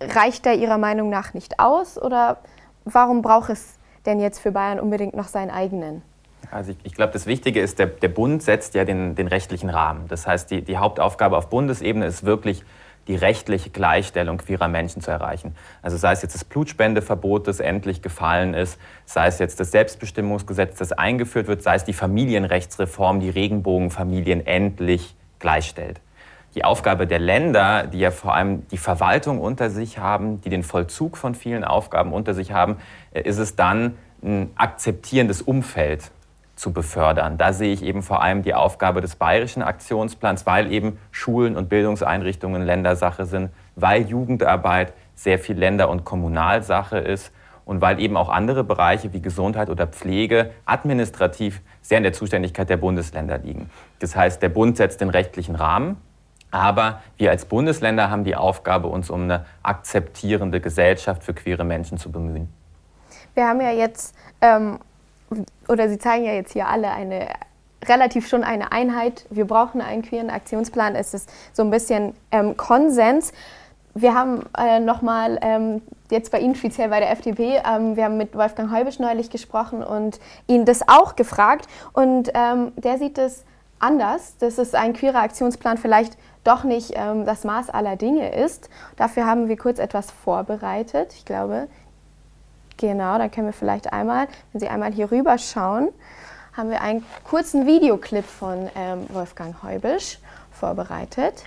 B: Reicht der Ihrer Meinung nach nicht aus oder warum braucht es denn jetzt für Bayern unbedingt noch seinen eigenen?
C: Also ich, ich glaube, das Wichtige ist, der, der Bund setzt ja den, den rechtlichen Rahmen. Das heißt, die, die Hauptaufgabe auf Bundesebene ist wirklich, die rechtliche Gleichstellung queerer Menschen zu erreichen. Also sei es jetzt das Blutspendeverbot, das endlich gefallen ist, sei es jetzt das Selbstbestimmungsgesetz, das eingeführt wird, sei es die Familienrechtsreform, die Regenbogenfamilien endlich gleichstellt. Die Aufgabe der Länder, die ja vor allem die Verwaltung unter sich haben, die den Vollzug von vielen Aufgaben unter sich haben, äh, ist es dann, ein akzeptierendes Umfeld zu befördern. Da sehe ich eben vor allem die Aufgabe des bayerischen Aktionsplans, weil eben Schulen und Bildungseinrichtungen Ländersache sind, weil Jugendarbeit sehr viel Länder- und Kommunalsache ist und weil eben auch andere Bereiche wie Gesundheit oder Pflege administrativ sehr in der Zuständigkeit der Bundesländer liegen. Das heißt, der Bund setzt den rechtlichen Rahmen, aber wir als Bundesländer haben die Aufgabe, uns um eine akzeptierende Gesellschaft für queere Menschen zu bemühen.
B: Wir haben ja jetzt ähm, oder Sie zeigen ja jetzt hier alle eine relativ schon eine Einheit. Wir brauchen einen queeren Aktionsplan. Es ist so ein bisschen ähm, Konsens. Wir haben äh, nochmal ähm, jetzt bei Ihnen speziell bei der FDP, ähm, wir haben mit Wolfgang Heubisch neulich gesprochen und ihn das auch gefragt. Und ähm, der sieht es anders, dass es ein queerer Aktionsplan vielleicht doch nicht ähm, das Maß aller Dinge ist. Dafür haben wir kurz etwas vorbereitet. Ich glaube, Genau, dann können wir vielleicht einmal, wenn Sie einmal hier rüber schauen, haben wir einen kurzen Videoclip von ähm, Wolfgang Heubisch vorbereitet.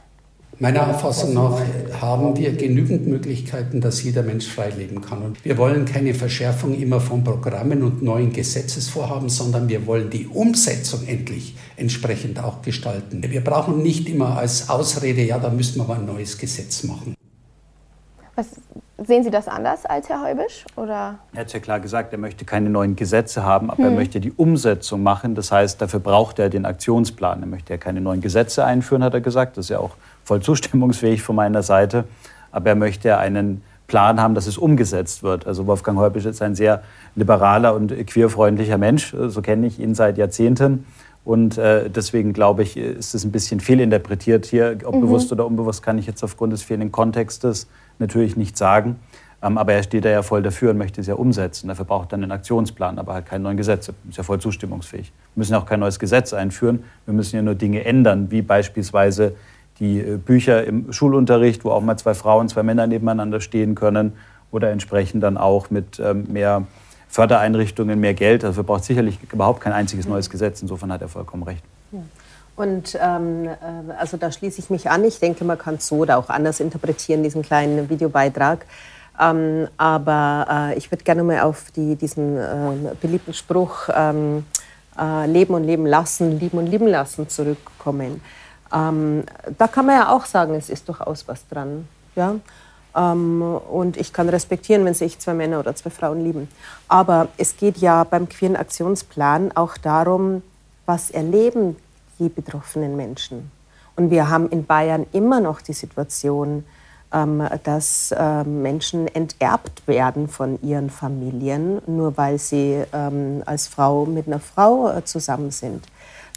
G: Meiner Auffassung nach haben wir genügend Möglichkeiten, dass jeder Mensch frei leben kann. Und wir wollen keine Verschärfung immer von Programmen und neuen Gesetzesvorhaben, sondern wir wollen die Umsetzung endlich entsprechend auch gestalten. Wir brauchen nicht immer als Ausrede, ja, da müssen wir aber ein neues Gesetz machen.
B: Was, sehen Sie das anders als Herr Heubisch? Oder?
D: Er hat ja klar gesagt, er möchte keine neuen Gesetze haben, aber hm. er möchte die Umsetzung machen. Das heißt, dafür braucht er den Aktionsplan. Er möchte ja keine neuen Gesetze einführen, hat er gesagt. Das ist ja auch voll zustimmungsfähig von meiner Seite. Aber er möchte einen Plan haben, dass es umgesetzt wird. Also Wolfgang Heubisch ist ein sehr liberaler und queerfreundlicher Mensch. So kenne ich ihn seit Jahrzehnten. Und äh, deswegen glaube ich, ist es ein bisschen fehlinterpretiert hier. Ob mhm. bewusst oder unbewusst kann ich jetzt aufgrund des fehlenden Kontextes natürlich nicht sagen. Ähm, aber er steht da ja voll dafür und möchte es ja umsetzen. Dafür braucht er einen Aktionsplan, aber halt keine neuen Gesetze. Ist ja voll zustimmungsfähig. Wir müssen auch kein neues Gesetz einführen. Wir müssen ja nur Dinge ändern, wie beispielsweise die äh, Bücher im Schulunterricht, wo auch mal zwei Frauen, zwei Männer nebeneinander stehen können oder entsprechend dann auch mit ähm, mehr Fördereinrichtungen, mehr Geld. Dafür braucht sicherlich überhaupt kein einziges neues Gesetz. Insofern hat er vollkommen recht.
E: Und ähm, äh, also da schließe ich mich an. Ich denke, man kann es so oder auch anders interpretieren, diesen kleinen Videobeitrag. Ähm, aber äh, ich würde gerne mal auf die, diesen äh, beliebten Spruch ähm, äh, Leben und Leben lassen, lieben und lieben lassen zurückkommen. Ähm, da kann man ja auch sagen, es ist durchaus was dran. Ja? Ähm, und ich kann respektieren, wenn sich zwei Männer oder zwei Frauen lieben. Aber es geht ja beim Queeren Aktionsplan auch darum, was erleben die betroffenen Menschen. Und wir haben in Bayern immer noch die Situation, ähm, dass ähm, Menschen enterbt werden von ihren Familien, nur weil sie ähm, als Frau mit einer Frau äh, zusammen sind.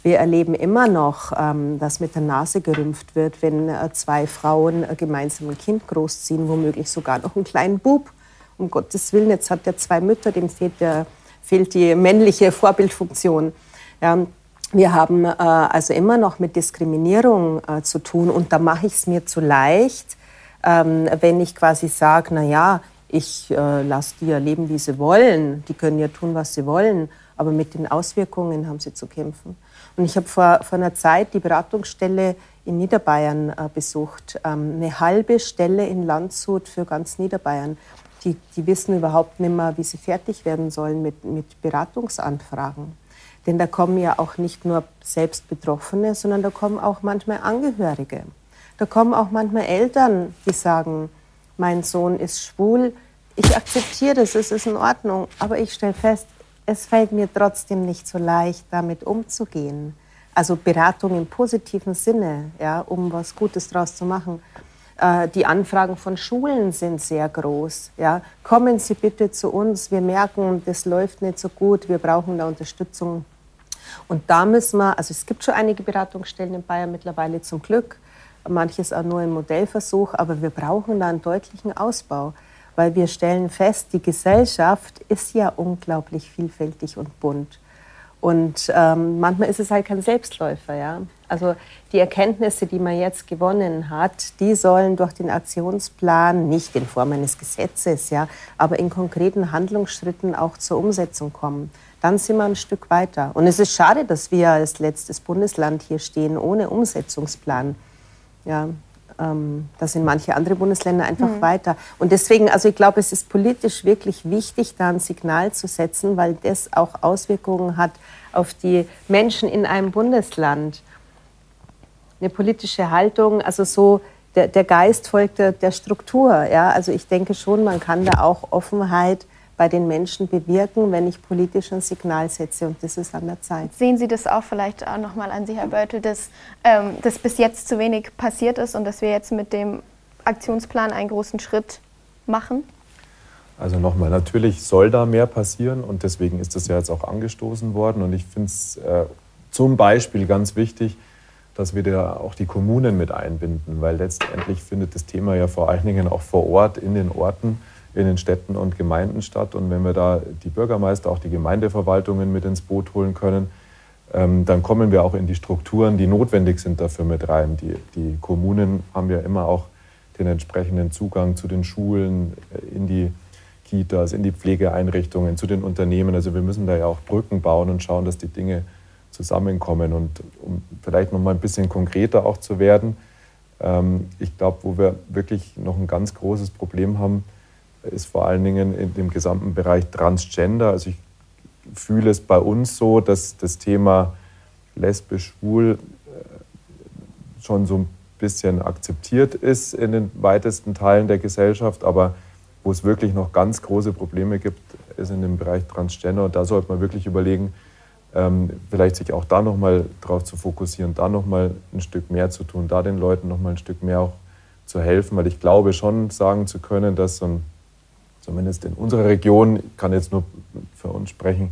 E: Wir erleben immer noch, dass mit der Nase gerümpft wird, wenn äh, zwei Frauen äh, gemeinsam ein Kind großziehen, womöglich sogar noch einen kleinen Bub. Um Gottes Willen, jetzt hat er zwei Mütter, dem fehlt, der, fehlt die männliche Vorbildfunktion. Ja, wir haben äh, also immer noch mit Diskriminierung äh, zu tun und da mache ich es mir zu leicht, ähm, wenn ich quasi sage, na ja, ich äh, lasse die ja leben, wie sie wollen. Die können ja tun, was sie wollen. Aber mit den Auswirkungen haben sie zu kämpfen. Und ich habe vor, vor einer Zeit die Beratungsstelle in Niederbayern äh, besucht. Ähm, eine halbe Stelle in Landshut für ganz Niederbayern. Die, die wissen überhaupt nicht mehr, wie sie fertig werden sollen mit, mit Beratungsanfragen. Denn da kommen ja auch nicht nur selbst Betroffene, sondern da kommen auch manchmal Angehörige. Da kommen auch manchmal Eltern, die sagen, mein Sohn ist schwul, ich akzeptiere das, es ist in Ordnung, aber ich stelle fest, es fällt mir trotzdem nicht so leicht, damit umzugehen. Also Beratung im positiven Sinne, ja, um was Gutes daraus zu machen. Äh, die Anfragen von Schulen sind sehr groß. Ja. Kommen Sie bitte zu uns, wir merken, das läuft nicht so gut, wir brauchen da Unterstützung. Und da müssen wir, also es gibt schon einige Beratungsstellen in Bayern mittlerweile zum Glück, manches auch nur im Modellversuch, aber wir brauchen da einen deutlichen Ausbau, weil wir stellen fest, die Gesellschaft ist ja unglaublich vielfältig und bunt. Und ähm, manchmal ist es halt kein Selbstläufer. Ja? Also die Erkenntnisse, die man jetzt gewonnen hat, die sollen durch den Aktionsplan nicht in Form eines Gesetzes, ja, aber in konkreten Handlungsschritten auch zur Umsetzung kommen. Dann sind wir ein Stück weiter. Und es ist schade, dass wir als letztes Bundesland hier stehen ohne Umsetzungsplan. Ja, ähm, da sind manche andere Bundesländer einfach mhm. weiter. Und deswegen, also ich glaube, es ist politisch wirklich wichtig, da ein Signal zu setzen, weil das auch Auswirkungen hat auf die Menschen in einem Bundesland. Eine politische Haltung, also so der, der Geist folgt der, der Struktur. Ja? Also ich denke schon, man kann da auch Offenheit bei den Menschen bewirken, wenn ich politisch ein Signal setze. Und das ist an der Zeit.
B: Sehen Sie das auch vielleicht auch nochmal an Sie, Herr Börtel, dass, ähm, dass bis jetzt zu wenig passiert ist und dass wir jetzt mit dem Aktionsplan einen großen Schritt machen?
F: Also nochmal, natürlich soll da mehr passieren und deswegen ist das ja jetzt auch angestoßen worden. Und ich finde es äh, zum Beispiel ganz wichtig, dass wir da auch die Kommunen mit einbinden, weil letztendlich findet das Thema ja vor allen Dingen auch vor Ort in den Orten in den Städten und Gemeinden statt. Und wenn wir da die Bürgermeister, auch die Gemeindeverwaltungen mit ins Boot holen können, ähm, dann kommen wir auch in die Strukturen, die notwendig sind dafür mit rein. Die, die Kommunen haben ja immer auch den entsprechenden Zugang zu den Schulen, äh, in die Kitas, in die Pflegeeinrichtungen, zu den Unternehmen. Also wir müssen da ja auch Brücken bauen und schauen, dass die Dinge zusammenkommen. Und um vielleicht noch mal ein bisschen konkreter auch zu werden, Ähm, ich glaube, wo wir wirklich noch ein ganz großes Problem haben, ist vor allen Dingen in dem gesamten Bereich Transgender. Also ich fühle es bei uns so, dass das Thema lesbisch, schwul äh, schon so ein bisschen akzeptiert ist in den weitesten Teilen der Gesellschaft, aber wo es wirklich noch ganz große Probleme gibt, ist in dem Bereich Transgender. Und da sollte man wirklich überlegen, ähm, vielleicht sich auch da nochmal drauf zu fokussieren, da nochmal ein Stück mehr zu tun, da den Leuten nochmal ein Stück mehr auch zu helfen, weil ich glaube schon sagen zu können, dass so ein, zumindest in unserer Region, ich kann jetzt nur für uns sprechen,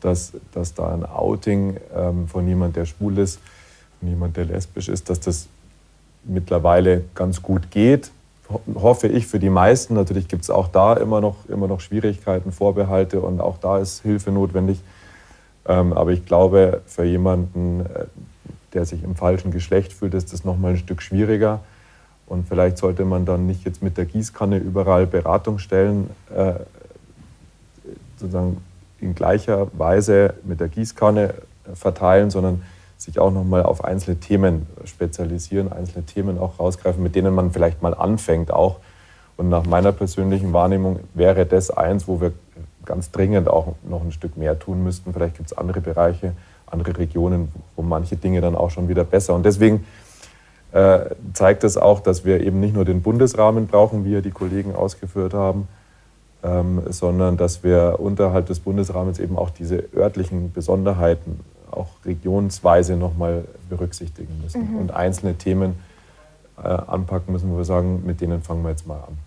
F: dass, dass da ein Outing ähm, von jemand, der schwul ist, von jemand, der lesbisch ist, dass das mittlerweile ganz gut geht, hoffe ich für die meisten. Natürlich gibt es auch da immer noch, immer noch Schwierigkeiten, Vorbehalte und auch da ist Hilfe notwendig. Ähm, aber ich glaube, für jemanden, äh, der sich im falschen Geschlecht fühlt, ist das noch mal ein Stück schwieriger. Und vielleicht sollte man dann nicht jetzt mit der Gießkanne überall Beratungsstellen äh, sozusagen in gleicher Weise mit der Gießkanne verteilen, sondern sich auch noch mal auf einzelne Themen spezialisieren, einzelne Themen auch rausgreifen, mit denen man vielleicht mal anfängt auch. Und nach meiner persönlichen Wahrnehmung wäre das eins, wo wir ganz dringend auch noch ein Stück mehr tun müssten. Vielleicht gibt es andere Bereiche, andere Regionen, wo manche Dinge dann auch schon wieder besser. Und deswegen äh, zeigt es auch, dass wir eben nicht nur den Bundesrahmen brauchen, wie ja die Kollegen ausgeführt haben, ähm, sondern dass wir unterhalb des Bundesrahmens eben auch diese örtlichen Besonderheiten auch regionsweise nochmal berücksichtigen müssen mhm. und einzelne Themen äh, anpacken müssen, wo wir sagen, mit denen fangen wir jetzt mal an.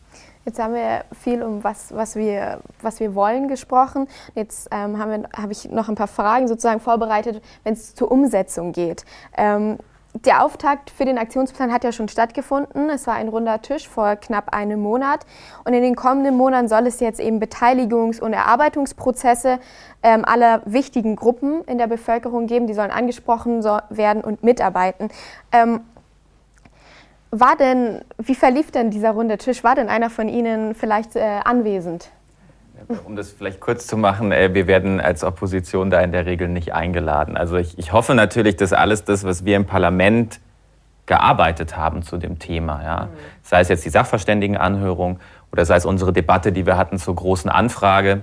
B: Jetzt haben wir viel um was, was, wir, was wir wollen gesprochen. Jetzt ähm, habe hab ich noch ein paar Fragen sozusagen vorbereitet, wenn es zur Umsetzung geht. Ähm, der Auftakt für den Aktionsplan hat ja schon stattgefunden. Es war ein runder Tisch vor knapp einem Monat. Und in den kommenden Monaten soll es jetzt eben Beteiligungs- und Erarbeitungsprozesse ähm, aller wichtigen Gruppen in der Bevölkerung geben. Die sollen angesprochen so werden und mitarbeiten. Ähm, war denn, wie verlief denn dieser runde Tisch? War denn einer von Ihnen vielleicht äh, anwesend?
C: Um das vielleicht kurz zu machen, äh, wir werden als Opposition da in der Regel nicht eingeladen. Also ich, ich hoffe natürlich, dass alles das, was wir im Parlament gearbeitet haben zu dem Thema, ja, mhm. sei es jetzt die Sachverständigenanhörung oder sei es unsere Debatte, die wir hatten zur großen Anfrage,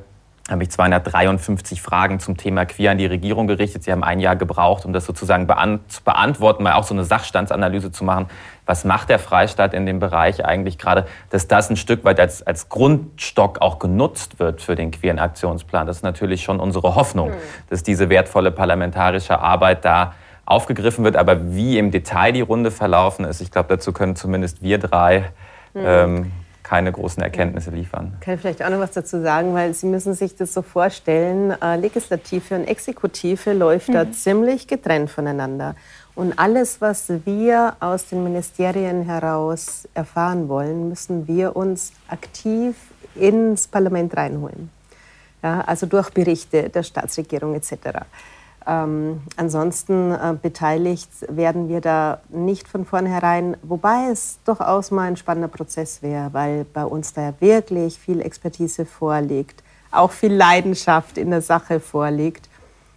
C: habe ich 253 Fragen zum Thema Queer an die Regierung gerichtet. Sie haben ein Jahr gebraucht, um das sozusagen zu beantworten, mal auch so eine Sachstandsanalyse zu machen. Was macht der Freistaat in dem Bereich eigentlich gerade, dass das ein Stück weit als, als Grundstock auch genutzt wird für den queeren Aktionsplan? Das ist natürlich schon unsere Hoffnung, mhm. dass diese wertvolle parlamentarische Arbeit da aufgegriffen wird. Aber wie im Detail die Runde verlaufen ist, ich glaube, dazu können zumindest wir drei mhm. ähm, keine großen Erkenntnisse liefern.
E: Ich kann vielleicht auch noch was dazu sagen, weil Sie müssen sich das so vorstellen, äh, Legislative und Exekutive läuft mhm. da ziemlich getrennt voneinander. Und alles, was wir aus den Ministerien heraus erfahren wollen, müssen wir uns aktiv ins Parlament reinholen. Ja, also durch Berichte der Staatsregierung etc. Ähm, ansonsten äh, beteiligt werden wir da nicht von vornherein, wobei es durchaus mal ein spannender Prozess wäre, weil bei uns da ja wirklich viel Expertise vorliegt, auch viel Leidenschaft in der Sache vorliegt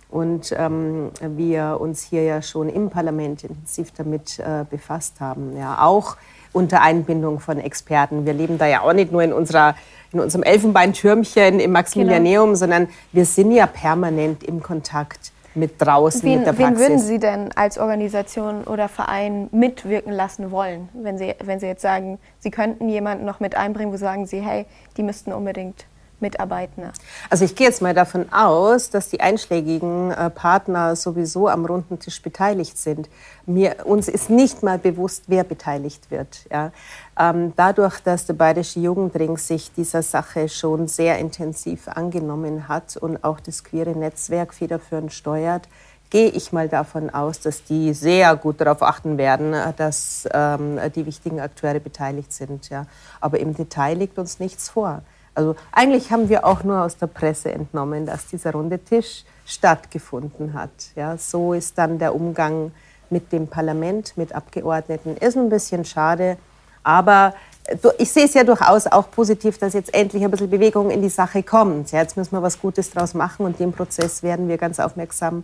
E: und ähm, wir uns hier ja schon im Parlament intensiv damit äh, befasst haben, ja auch unter Einbindung von Experten. Wir leben da ja auch nicht nur in unserer in unserem Elfenbeintürmchen im Maximilianeum, genau. sondern wir sind ja permanent im Kontakt mit draußen,
B: wen,
E: mit der
B: Praxis. Wen würden Sie denn als Organisation oder Verein mitwirken lassen wollen, wenn Sie, wenn Sie jetzt sagen, Sie könnten jemanden noch mit einbringen, wo sagen Sie, hey, die müssten unbedingt mitarbeiten?
E: Also ich gehe jetzt mal davon aus, dass die einschlägigen äh, Partner sowieso am runden Tisch beteiligt sind. Mir, uns ist nicht mal bewusst, wer beteiligt wird. Ja. Ähm, dadurch, dass der Bayerische Jugendring sich dieser Sache schon sehr intensiv angenommen hat und auch das queere Netzwerk federführend steuert, gehe ich mal davon aus, dass die sehr gut darauf achten werden, äh, dass ähm, die wichtigen Akteure beteiligt sind. Ja. Aber im Detail liegt uns nichts vor. Also eigentlich haben wir auch nur aus der Presse entnommen, dass dieser runde Tisch stattgefunden hat. Ja, so ist dann der Umgang mit dem Parlament, mit Abgeordneten. Ist ein bisschen schade, aber ich sehe es ja durchaus auch positiv, dass jetzt endlich ein bisschen Bewegung in die Sache kommt. Ja, jetzt müssen wir was Gutes draus machen und den Prozess werden wir ganz aufmerksam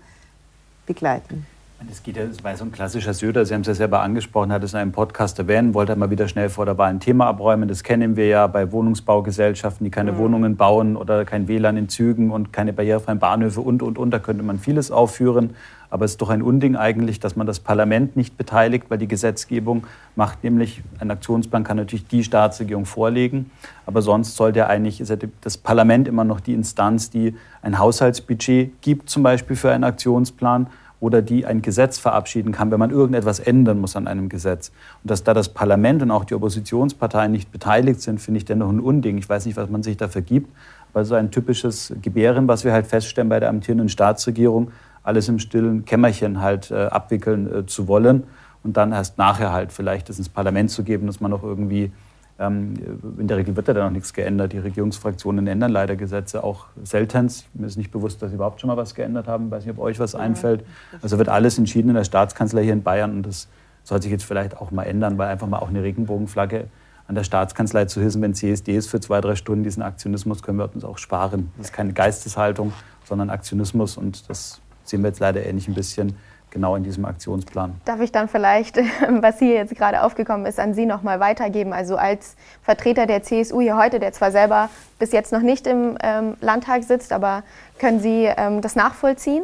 E: begleiten.
D: Es geht ja, das war so ein klassischer Söder, Sie haben es ja selber angesprochen, hat es in einem Podcast erwähnt, wollte mal wieder schnell vor der Wahl ein Thema abräumen. Das kennen wir ja bei Wohnungsbaugesellschaften, die keine mhm. Wohnungen bauen oder kein WLAN in Zügen und keine barrierefreien Bahnhöfe und, und, und. Da könnte man vieles aufführen. Aber es ist doch ein Unding eigentlich, dass man das Parlament nicht beteiligt, weil die Gesetzgebung macht nämlich, ein Aktionsplan kann natürlich die Staatsregierung vorlegen, aber sonst sollte ja eigentlich ist ja das Parlament immer noch die Instanz, die ein Haushaltsbudget gibt, zum Beispiel für einen Aktionsplan oder die ein Gesetz verabschieden kann, wenn man irgendetwas ändern muss an einem Gesetz. Und dass da das Parlament und auch die Oppositionsparteien nicht beteiligt sind, finde ich dennoch ein Unding. Ich weiß nicht, was man sich dafür gibt, weil so ein typisches Gebären, was wir halt feststellen bei der amtierenden Staatsregierung, alles im stillen Kämmerchen halt äh, abwickeln äh, zu wollen und dann erst nachher halt vielleicht das ins Parlament zu geben, dass man noch irgendwie in der Regel wird ja da noch nichts geändert. Die Regierungsfraktionen ändern leider Gesetze auch selten. Mir ist nicht bewusst, dass sie überhaupt schon mal was geändert haben. Ich weiß nicht, ob euch was einfällt. Also wird alles entschieden in der Staatskanzlei hier in Bayern und das soll sich jetzt vielleicht auch mal ändern, weil einfach mal auch eine Regenbogenflagge an der Staatskanzlei zu hissen, wenn CSD ist für zwei, drei Stunden. Diesen Aktionismus können wir uns auch sparen. Das ist keine Geisteshaltung, sondern Aktionismus und das sehen wir jetzt leider ähnlich ein bisschen genau in diesem Aktionsplan.
B: Darf ich dann vielleicht, was hier jetzt gerade aufgekommen ist, an Sie noch mal weitergeben? Also als Vertreter der CSU hier heute, der zwar selber bis jetzt noch nicht im ähm, Landtag sitzt, aber können Sie ähm, das nachvollziehen?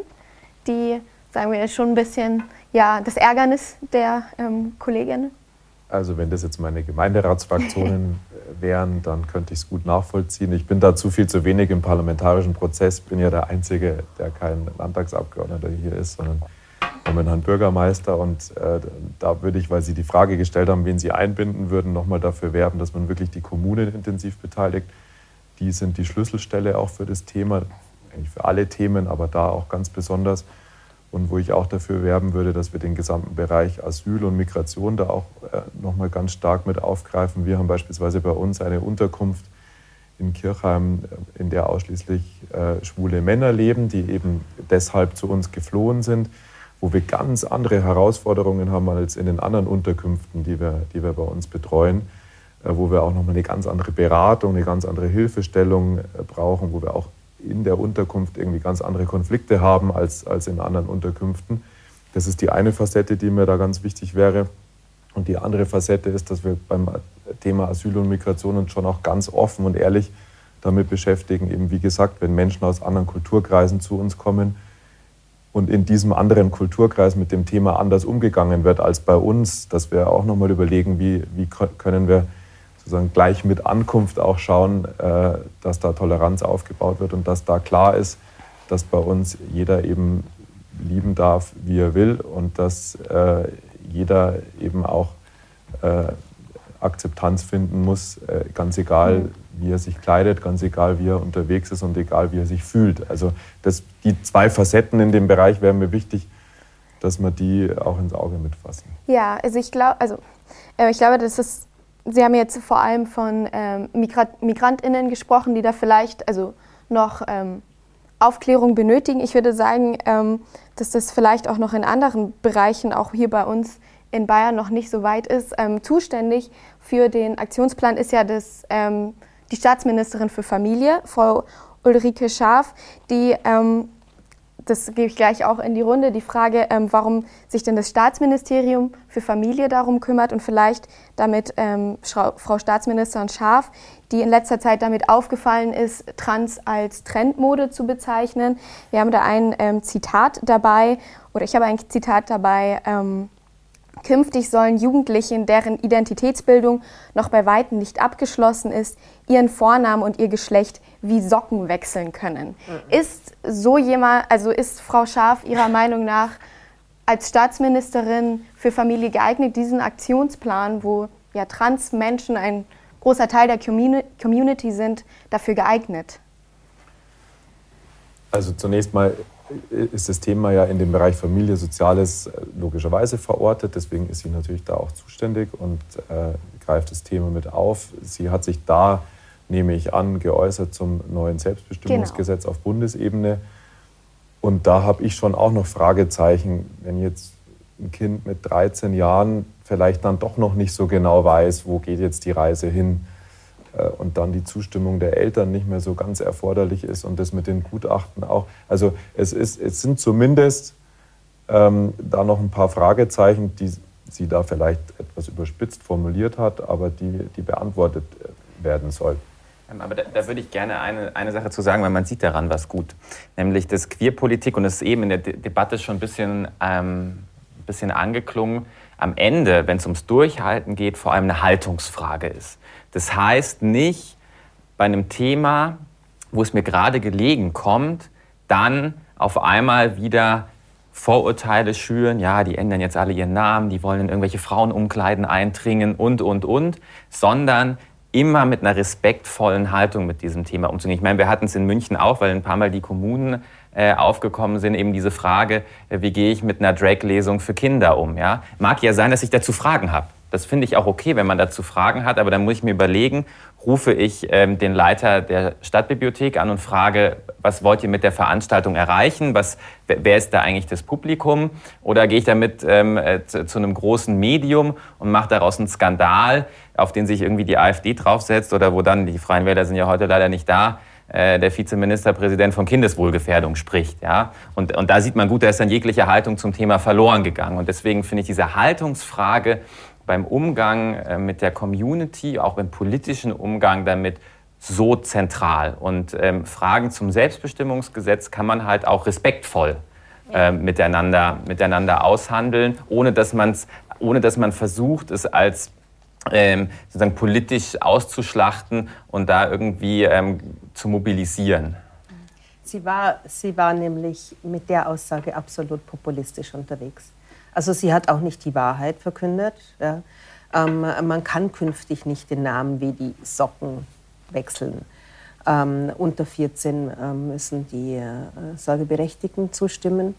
B: Die, sagen wir, schon ein bisschen ja, das Ärgernis der ähm, Kolleginnen?
F: Also wenn das jetzt meine Gemeinderatsfraktionen wären, dann könnte ich es gut nachvollziehen. Ich bin dazu viel zu wenig im parlamentarischen Prozess, bin ja der Einzige, der kein Landtagsabgeordneter hier ist, sondern momentan Bürgermeister. Und äh, da würde ich, weil Sie die Frage gestellt haben, wen Sie einbinden würden, nochmal dafür werben, dass man wirklich die Kommunen intensiv beteiligt. Die sind die Schlüsselstelle auch für das Thema, eigentlich für alle Themen, aber da auch ganz besonders. Und wo ich auch dafür werben würde, dass wir den gesamten Bereich Asyl und Migration da auch äh, nochmal ganz stark mit aufgreifen. Wir haben beispielsweise bei uns eine Unterkunft in Kirchheim, in der ausschließlich äh, schwule Männer leben, die eben deshalb zu uns geflohen sind wo wir ganz andere Herausforderungen haben als in den anderen Unterkünften, die wir, die wir bei uns betreuen, äh, wo wir auch nochmal eine ganz andere Beratung, eine ganz andere Hilfestellung äh, brauchen, wo wir auch in der Unterkunft irgendwie ganz andere Konflikte haben als, als in anderen Unterkünften. Das ist die eine Facette, die mir da ganz wichtig wäre. Und die andere Facette ist, dass wir beim Thema Asyl und Migration uns schon auch ganz offen und ehrlich damit beschäftigen, eben wie gesagt, wenn Menschen aus anderen Kulturkreisen zu uns kommen, und in diesem anderen Kulturkreis mit dem Thema anders umgegangen wird als bei uns, dass wir auch nochmal überlegen, wie, wie können wir sozusagen gleich mit Ankunft auch schauen, äh, dass da Toleranz aufgebaut wird und dass da klar ist, dass bei uns jeder eben lieben darf, wie er will und dass äh, jeder eben auch äh, Akzeptanz finden muss, ganz egal, mhm wie er sich kleidet, ganz egal, wie er unterwegs ist und egal, wie er sich fühlt. Also das, die zwei Facetten in dem Bereich wären mir wichtig, dass wir die auch ins Auge mitfassen.
B: Ja, also ich glaube, also äh, ich glaube, das ist, Sie haben jetzt vor allem von ähm, MigrantInnen gesprochen, die da vielleicht also noch ähm, Aufklärung benötigen. Ich würde sagen, ähm, dass das vielleicht auch noch in anderen Bereichen, auch hier bei uns in Bayern, noch nicht so weit ist. Ähm, zuständig für den Aktionsplan ist ja das ähm, die Staatsministerin für Familie, Frau Ulrike Schaaf, die, ähm, das gebe ich gleich auch in die Runde, die Frage, ähm, warum sich denn das Staatsministerium für Familie darum kümmert und vielleicht damit ähm, Frau Staatsministerin Schaaf, die in letzter Zeit damit aufgefallen ist, Trans als Trendmode zu bezeichnen. Wir haben da ein ähm, Zitat dabei, oder ich habe ein Zitat dabei, ähm, Künftig sollen Jugendliche, deren Identitätsbildung noch bei weitem nicht abgeschlossen ist, ihren Vornamen und ihr Geschlecht wie Socken wechseln können. Mhm. Ist so jemand, also ist Frau Scharf Ihrer Meinung nach als Staatsministerin für Familie geeignet, diesen Aktionsplan, wo ja Trans-Menschen ein großer Teil der Community sind, dafür geeignet?
F: Also zunächst mal ist das Thema ja in dem Bereich Familie, Soziales äh, logischerweise verortet. Deswegen ist sie natürlich da auch zuständig und äh, greift das Thema mit auf. Sie hat sich da, nehme ich an, geäußert zum neuen Selbstbestimmungsgesetz genau. auf Bundesebene. Und da habe ich schon auch noch Fragezeichen, wenn jetzt ein Kind mit 13 Jahren vielleicht dann doch noch nicht so genau weiß, wo geht jetzt die Reise hin und dann die Zustimmung der Eltern nicht mehr so ganz erforderlich ist und das mit den Gutachten auch. Also es, ist, es sind zumindest ähm, da noch ein paar Fragezeichen, die sie da vielleicht etwas überspitzt formuliert hat, aber die, die beantwortet werden sollten.
C: Ähm, aber da, da, würde ich gerne eine, eine Sache zu sagen, weil man sieht daran was gut. Nämlich, dass Queerpolitik, und das ist eben in der De Debatte schon ein bisschen, ähm, bisschen angeklungen, am Ende, wenn es ums Durchhalten geht, vor allem eine Haltungsfrage ist. Das heißt nicht bei einem Thema, wo es mir gerade gelegen kommt, dann auf einmal wieder Vorurteile schüren, ja, die ändern jetzt alle ihren Namen, die wollen in irgendwelche Frauenumkleiden eindringen und, und, und, sondern immer mit einer respektvollen Haltung mit diesem Thema umzugehen. Ich meine, wir hatten es in München auch, weil ein paar Mal die Kommunen äh, aufgekommen sind, eben diese Frage, äh, wie gehe ich mit einer Drag-Lesung für Kinder um? Ja? Mag ja sein, dass ich dazu Fragen habe. Das finde ich auch okay, wenn man dazu Fragen hat, aber dann muss ich mir überlegen, rufe ich ähm, den Leiter der Stadtbibliothek an und frage, was wollt ihr mit der Veranstaltung erreichen? Was, wer ist da eigentlich das Publikum? Oder gehe ich damit ähm, äh, zu, zu, einem großen Medium und mache daraus einen Skandal, auf den sich irgendwie die AfD draufsetzt oder wo dann, die Freien Wähler sind ja heute leider nicht da, äh, der Vizeministerpräsident von Kindeswohlgefährdung spricht. Ja? Und, und da sieht man gut, da ist dann jegliche Haltung zum Thema verloren gegangen. Und deswegen finde ich diese Haltungsfrage beim Umgang äh, mit der Community, auch im politischen Umgang damit, so zentral. Und ähm, Fragen zum Selbstbestimmungsgesetz kann man halt auch respektvoll äh, miteinander, miteinander aushandeln, ohne dass, man's, ohne dass man versucht, es als ähm, sozusagen politisch auszuschlachten und da irgendwie ähm, zu mobilisieren.
E: Sie war, sie war nämlich mit der Aussage absolut populistisch unterwegs. Also sie hat auch nicht die Wahrheit verkündet. Ja. Ähm, man kann künftig nicht den Namen wie die Socken wechseln. Ähm, unter 14 äh, müssen die äh, Sorgeberechtigten zustimmen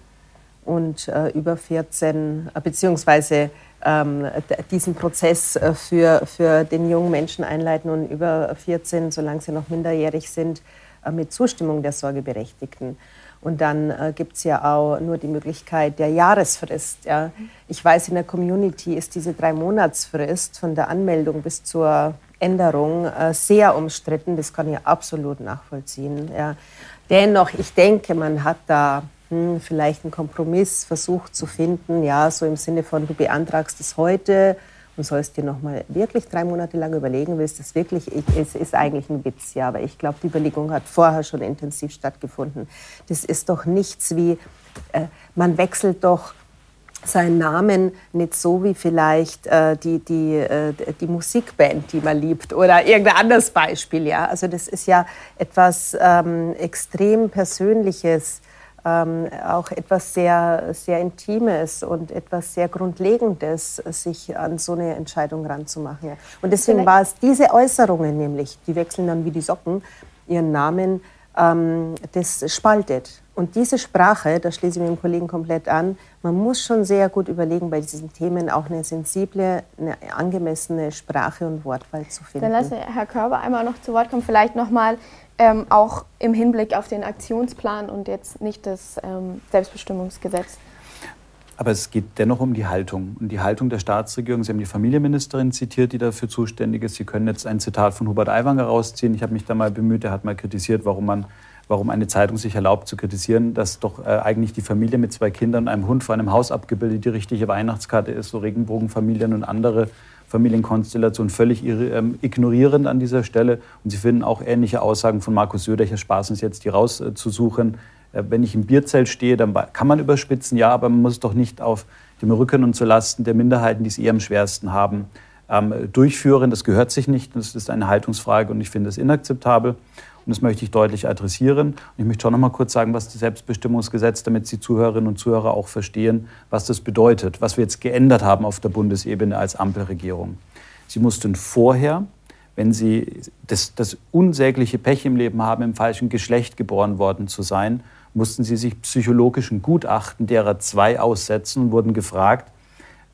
E: und äh, über 14, äh, beziehungsweise ähm, diesen Prozess äh, für, für den jungen Menschen einleiten und über 14, solange sie noch minderjährig sind, äh, mit Zustimmung der Sorgeberechtigten. Und dann äh, gibt es ja auch nur die Möglichkeit der Jahresfrist. Ja. Ich weiß, in der Community ist diese Drei-Monatsfrist von der Anmeldung bis zur Änderung äh, sehr umstritten. Das kann ich absolut nachvollziehen. Ja. Dennoch, ich denke, man hat da hm, vielleicht einen Kompromiss versucht zu finden. Ja, so im Sinne von, du beantragst es heute und sollst dir noch mal wirklich drei Monate lang überlegen, willst das wirklich, es ist eigentlich ein Witz, ja, aber ich glaube, die Überlegung hat vorher schon intensiv stattgefunden. Das ist doch nichts wie, äh, man wechselt doch seinen Namen nicht so wie vielleicht äh, die, die, äh, die Musikband, die man liebt oder irgendein anderes Beispiel. Ja? Also das ist ja etwas ähm, extrem Persönliches, ähm, auch etwas sehr, sehr Intimes und etwas sehr Grundlegendes, sich an so eine Entscheidung ranzumachen. Ja. Und deswegen war es diese Äußerungen nämlich, die wechseln dann wie die Socken ihren Namen, ähm, das spaltet. Und diese Sprache, da schließe ich mit dem Kollegen komplett an, man muss schon sehr gut überlegen, bei diesen Themen auch eine sensible, eine angemessene Sprache und Wortwahl zu finden.
B: Dann lasse Herr Körber einmal noch zu Wort kommen, vielleicht nochmal ähm, auch im Hinblick auf den Aktionsplan und jetzt nicht das ähm, Selbstbestimmungsgesetz.
D: Aber es geht dennoch um die Haltung. Und die Haltung der Staatsregierung, Sie haben die Familienministerin zitiert, die dafür zuständig ist. Sie können jetzt ein Zitat von Hubert Aiwanger rausziehen. Ich habe mich da mal bemüht, er hat mal kritisiert, warum man warum eine Zeitung sich erlaubt zu kritisieren, dass doch äh, eigentlich die Familie mit zwei Kindern und einem Hund vor einem Haus abgebildet die richtige Weihnachtskarte ist, so Regenbogenfamilien und andere Familienkonstellationen völlig ähm, ignorierend an dieser Stelle. Und Sie finden auch ähnliche Aussagen von Markus Söder, ich spaß uns jetzt, die rauszusuchen. Äh, wenn ich im Bierzelt stehe, dann kann man überspitzen, ja, aber man muss es doch nicht auf dem Rücken und zulasten der Minderheiten, die es eher am schwersten haben, ähm, durchführen. Das gehört sich nicht. Das ist eine Haltungsfrage und ich finde es inakzeptabel. Und das möchte ich deutlich adressieren. Und ich möchte schon noch mal kurz sagen, was das Selbstbestimmungsgesetz, damit Sie Zuhörerinnen und Zuhörer auch verstehen, was das bedeutet, was wir jetzt geändert haben auf der Bundesebene als Ampelregierung. Sie mussten vorher, wenn Sie das, das unsägliche Pech im Leben haben, im falschen Geschlecht geboren worden zu sein, mussten Sie sich psychologischen Gutachten derer zwei aussetzen und wurden gefragt,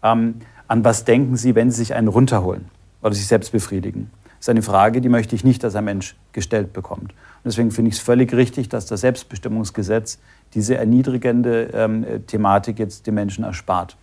D: ähm, an was denken Sie, wenn Sie sich einen runterholen oder sich selbst befriedigen ist eine Frage, die möchte ich nicht, dass ein Mensch gestellt bekommt. Und deswegen finde ich es völlig richtig, dass das Selbstbestimmungsgesetz diese erniedrigende ähm, Thematik jetzt den Menschen erspart.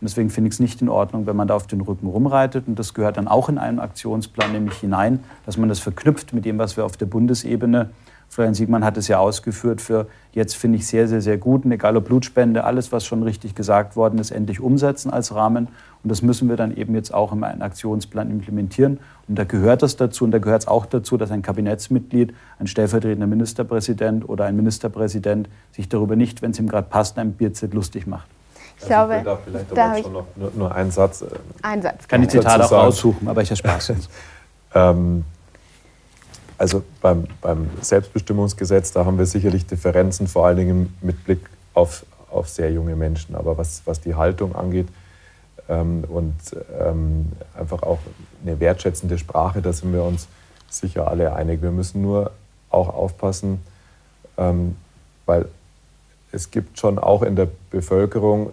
D: Und deswegen finde ich es nicht in Ordnung, wenn man da auf den Rücken rumreitet. Und das gehört dann auch in einen Aktionsplan nämlich hinein, dass man das verknüpft mit dem, was wir auf der Bundesebene Florian Siegmann hat es ja ausgeführt, für jetzt finde ich sehr, sehr, sehr gut. Und egal ob Blutspende, alles, was schon richtig gesagt worden ist, endlich umsetzen als Rahmen. Und das müssen wir dann eben jetzt auch in einen Aktionsplan implementieren. Und da gehört das dazu. Und da gehört es auch dazu, dass ein Kabinettsmitglied, ein stellvertretender Ministerpräsident oder ein Ministerpräsident sich darüber nicht, wenn es ihm gerade passt, ein Bierzett lustig macht.
B: Ich also glaube,
F: ich da vielleicht da aber schon noch nur, nur einen Satz. Äh,
B: ein Satz.
D: Kann die Zitate auch aussuchen, aber ich habe Spaß jetzt.
F: ähm, also beim, beim, Selbstbestimmungsgesetz, da haben wir sicherlich Differenzen, vor allen Dingen mit Blick auf, auf sehr junge Menschen. Aber was, was die Haltung angeht ähm, und ähm, einfach auch eine wertschätzende Sprache, da sind wir uns sicher alle einig. Wir müssen nur auch aufpassen, ähm, weil es gibt schon auch in der Bevölkerung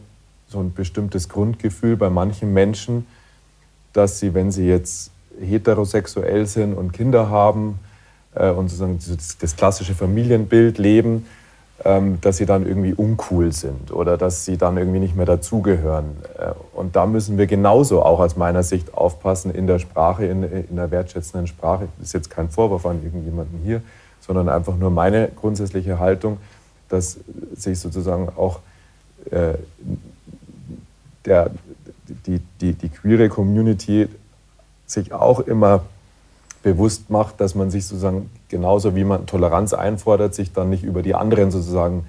F: so ein bestimmtes Grundgefühl bei manchen Menschen, dass sie, wenn sie jetzt heterosexuell sind und Kinder haben, äh, und sozusagen das klassische Familienbild leben, ähm, dass sie dann irgendwie uncool sind oder dass sie dann irgendwie nicht mehr dazugehören. Äh, und da müssen wir genauso auch aus meiner Sicht aufpassen in der Sprache, in, in der wertschätzenden Sprache. Das ist jetzt kein Vorwurf an irgendjemanden hier, sondern einfach nur meine grundsätzliche Haltung, dass sich sozusagen auch äh, der, die, die, die queere Community sich auch immer bewusst macht, dass man sich sozusagen genauso wie man Toleranz einfordert, sich dann nicht über die anderen sozusagen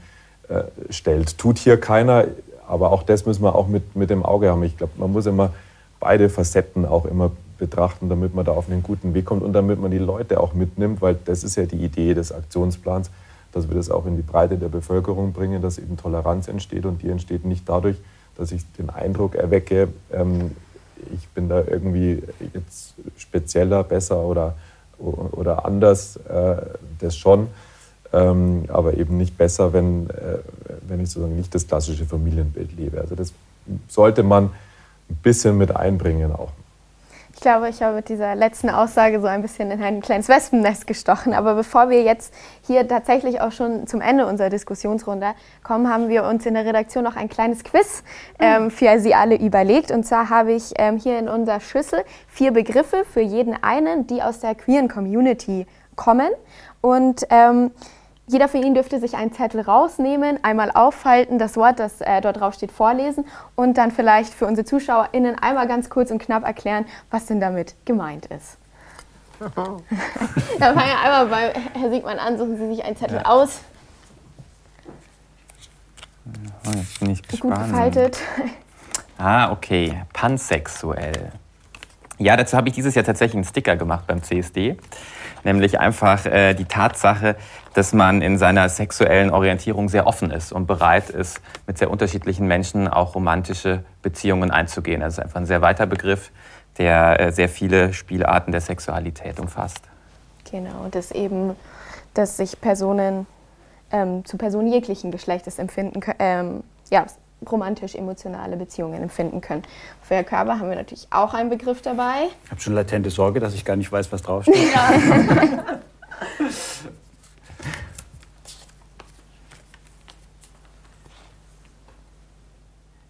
F: äh, stellt. Tut hier keiner, aber auch das müssen wir auch mit, mit dem Auge haben. Ich glaube, man muss immer beide Facetten auch immer betrachten, damit man da auf einen guten Weg kommt und damit man die Leute auch mitnimmt, weil das ist ja die Idee des Aktionsplans, dass wir das auch in die Breite der Bevölkerung bringen, dass eben Toleranz entsteht und die entsteht nicht dadurch, dass ich den Eindruck erwecke, ähm, ich bin da irgendwie jetzt spezieller, besser oder, oder anders, äh, das schon. Ähm, aber eben nicht besser, wenn, äh, wenn ich sozusagen nicht das klassische Familienbild lebe. Also das sollte man ein bisschen mit einbringen auch.
B: Ich glaube, ich habe mit dieser letzten Aussage so ein bisschen in ein kleines Wespennest gestochen. Aber bevor wir jetzt hier tatsächlich auch schon zum Ende unserer Diskussionsrunde kommen, haben wir uns in der Redaktion noch ein kleines Quiz ähm, für Sie alle überlegt. Und zwar habe ich ähm, hier in unserer Schüssel vier Begriffe für jeden einen, die aus der queeren Community kommen. Und ähm, jeder von Ihnen dürfte sich einen Zettel rausnehmen, einmal aufhalten, das Wort, das äh, dort drauf steht, vorlesen und dann vielleicht für unsere ZuschauerInnen einmal ganz kurz und knapp erklären, was denn damit gemeint ist. dann fangen wir einmal bei Herr Siegmann an, suchen Sie sich einen Zettel ja. aus.
C: Oh, jetzt bin ich gespannt.
B: Gut gefaltet.
C: Ah, okay. Pansexuell. Ja, dazu habe ich dieses Jahr tatsächlich einen Sticker gemacht beim CSD nämlich einfach äh, die Tatsache, dass man in seiner sexuellen Orientierung sehr offen ist und bereit ist, mit sehr unterschiedlichen Menschen auch romantische Beziehungen einzugehen. Das ist einfach ein sehr weiter Begriff, der äh, sehr viele Spielarten der Sexualität umfasst.
B: Genau, dass eben, dass sich Personen ähm, zu Personen jeglichen Geschlechtes empfinden ähm, ja, romantisch-emotionale Beziehungen empfinden können. Für Herr Körber haben wir natürlich auch einen Begriff dabei.
D: Ich habe schon latente Sorge, dass ich gar nicht weiß, was draufsteht. Ja.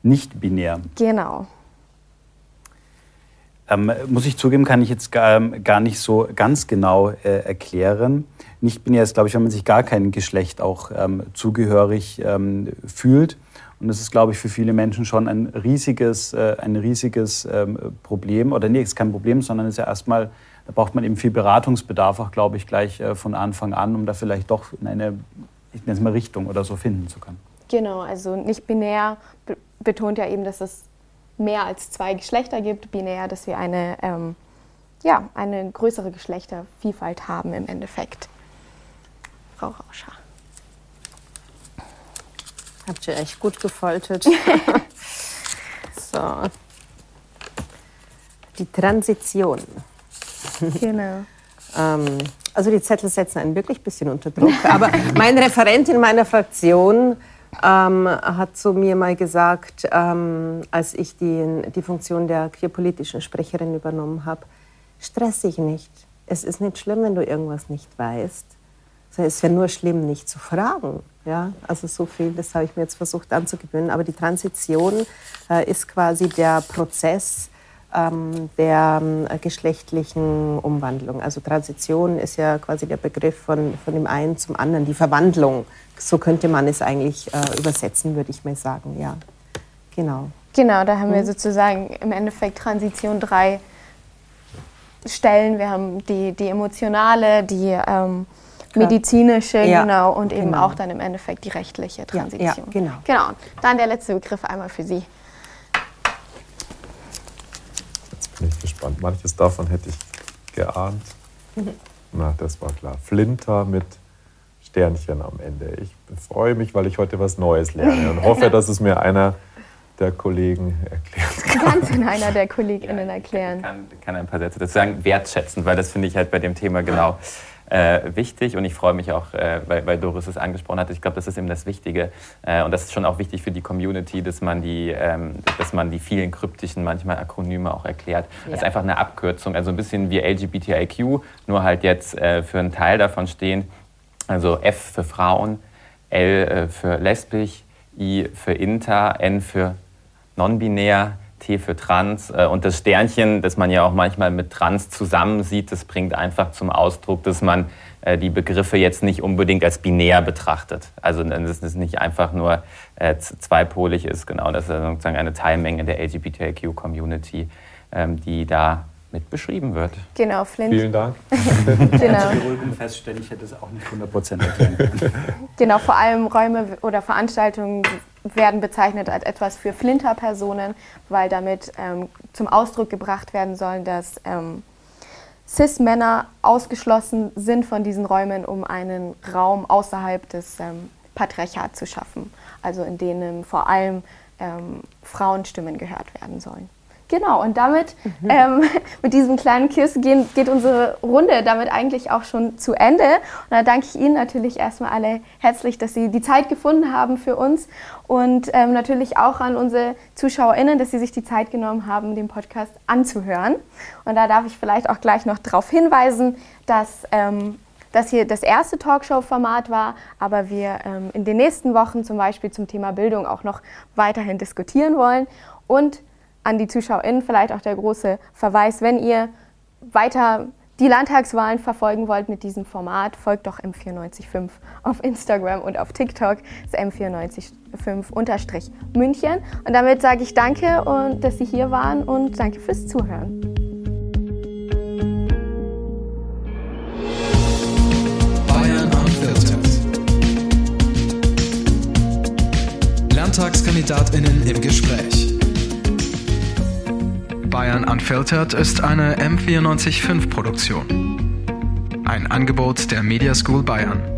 D: nicht binär.
B: Genau.
D: Ähm, muss ich zugeben, kann ich jetzt gar, gar nicht so ganz genau äh, erklären. Nicht binär ist, glaube ich, wenn man sich gar keinem Geschlecht auch ähm, zugehörig ähm, fühlt. Und das ist, glaube ich, für viele Menschen schon ein riesiges, äh, ein riesiges ähm, Problem. Oder nee, ist kein Problem, sondern es ist ja erstmal, da braucht man eben viel Beratungsbedarf, auch, glaube ich, gleich äh, von Anfang an, um da vielleicht doch in eine, ich nenne es mal Richtung oder so finden zu können.
B: Genau, also nicht binär betont ja eben, dass es mehr als zwei Geschlechter gibt. Binär, dass wir eine, ähm, ja, eine größere Geschlechtervielfalt haben im Endeffekt. Frau Rauscher.
E: Habt ihr echt gut gefaltet. so. Die Transition.
B: Genau.
E: ähm, also die Zettel setzen einen wirklich ein bisschen unter Druck. Aber mein Referent in meiner Fraktion ähm, hat zu mir mal gesagt, ähm, als ich die, die Funktion der queerpolitischen Sprecherin übernommen habe, stress dich nicht. Es ist nicht schlimm, wenn du irgendwas nicht weißt. Es wäre nur schlimm, nicht zu fragen. Ja, also so viel, das habe ich mir jetzt versucht anzugewöhnen. Aber die Transition äh, ist quasi der Prozess, ähm, der ähm, geschlechtlichen Umwandlung. Also Transition ist ja quasi der Begriff von, von dem einen zum anderen, die Verwandlung. So könnte man es eigentlich äh, übersetzen, würde ich mal sagen, ja. Genau.
B: Genau, da haben mhm. wir sozusagen im Endeffekt Transition drei Stellen. Wir haben die, die emotionale, die ähm, medizinische, ja, genau, und eben genau. auch dann im Endeffekt die rechtliche Transition. Ja, ja,
E: genau.
B: Genau. Dann der letzte Begriff einmal für Sie.
F: Jetzt bin ich gespannt. Manches davon hätte ich geahnt. Mhm. Na, das war klar. Flinter mit Sternchen am Ende. Ich freue mich, weil ich heute was Neues lerne und hoffe, dass es mir einer der Kollegen erklären
B: kann. Ganz in einer der KollegInnen erklären.
C: Ich kann, kann ein paar Sätze dazu sagen, wertschätzend, weil das finde ich halt bei dem Thema genau äh, wichtig und ich freue mich auch, äh, weil, weil, Doris es angesprochen hat. Ich glaube, das ist eben das Wichtige äh, und das ist schon auch wichtig für die Community, dass man die, ähm, dass man die vielen kryptischen manchmal Akronyme auch erklärt. Ja. Das ist einfach eine Abkürzung, also ein bisschen wie LGBTIQ, nur halt jetzt äh, für einen Teil davon stehen. Also F für Frauen, L äh, für lesbisch, I für inter, N für non-binär, T für trans. Äh, und das Sternchen, das man ja auch manchmal mit trans zusammen sieht, das bringt einfach zum Ausdruck, dass man äh, die Begriffe jetzt nicht unbedingt als binär betrachtet. Also dass es nicht einfach nur äh, zweipolig ist, genau. Das ist sozusagen eine Teilmenge der LGBTIQ-Community, ähm, die da mit beschrieben wird.
B: Genau, Flint.
F: Vielen Dank.
D: genau. Zur Beruhigung feststellen, ich hätte es auch nicht 100% erklären können.
B: Genau, vor allem Räume oder Veranstaltungen werden bezeichnet als etwas für Flinterpersonen, weil damit ähm, zum Ausdruck gebracht werden soll, dass ähm, Cis-Männer ausgeschlossen sind von diesen Räumen, um einen Raum außerhalb des ähm, Patriarchats zu schaffen, also in denen vor allem ähm, Frauenstimmen gehört werden sollen. Genau, und damit, mhm. ähm, mit diesem kleinen Kiss gehen, geht unsere Runde damit eigentlich auch schon zu Ende. Und da danke ich Ihnen natürlich erstmal alle herzlich, dass Sie die Zeit gefunden haben für uns und ähm, natürlich auch an unsere ZuschauerInnen, dass Sie sich die Zeit genommen haben, den Podcast anzuhören. Und da darf ich vielleicht auch gleich noch darauf hinweisen, dass ähm, das hier das erste Talkshow-Format war, aber wir ähm, in den nächsten Wochen zum Beispiel zum Thema Bildung auch noch weiterhin diskutieren wollen. Und an die ZuschauerInnen vielleicht auch der große Verweis, wenn ihr weiter die Landtagswahlen verfolgen wollt mit diesem Format, folgt doch M945 auf Instagram und auf TikTok, ist M945 München. Und damit sage ich danke und dass Sie hier waren und danke fürs Zuhören.
A: Bayern. LandtagskandidatInnen im Gespräch. Bayern Unfiltered ist eine M945 Produktion. Ein Angebot der Media School Bayern.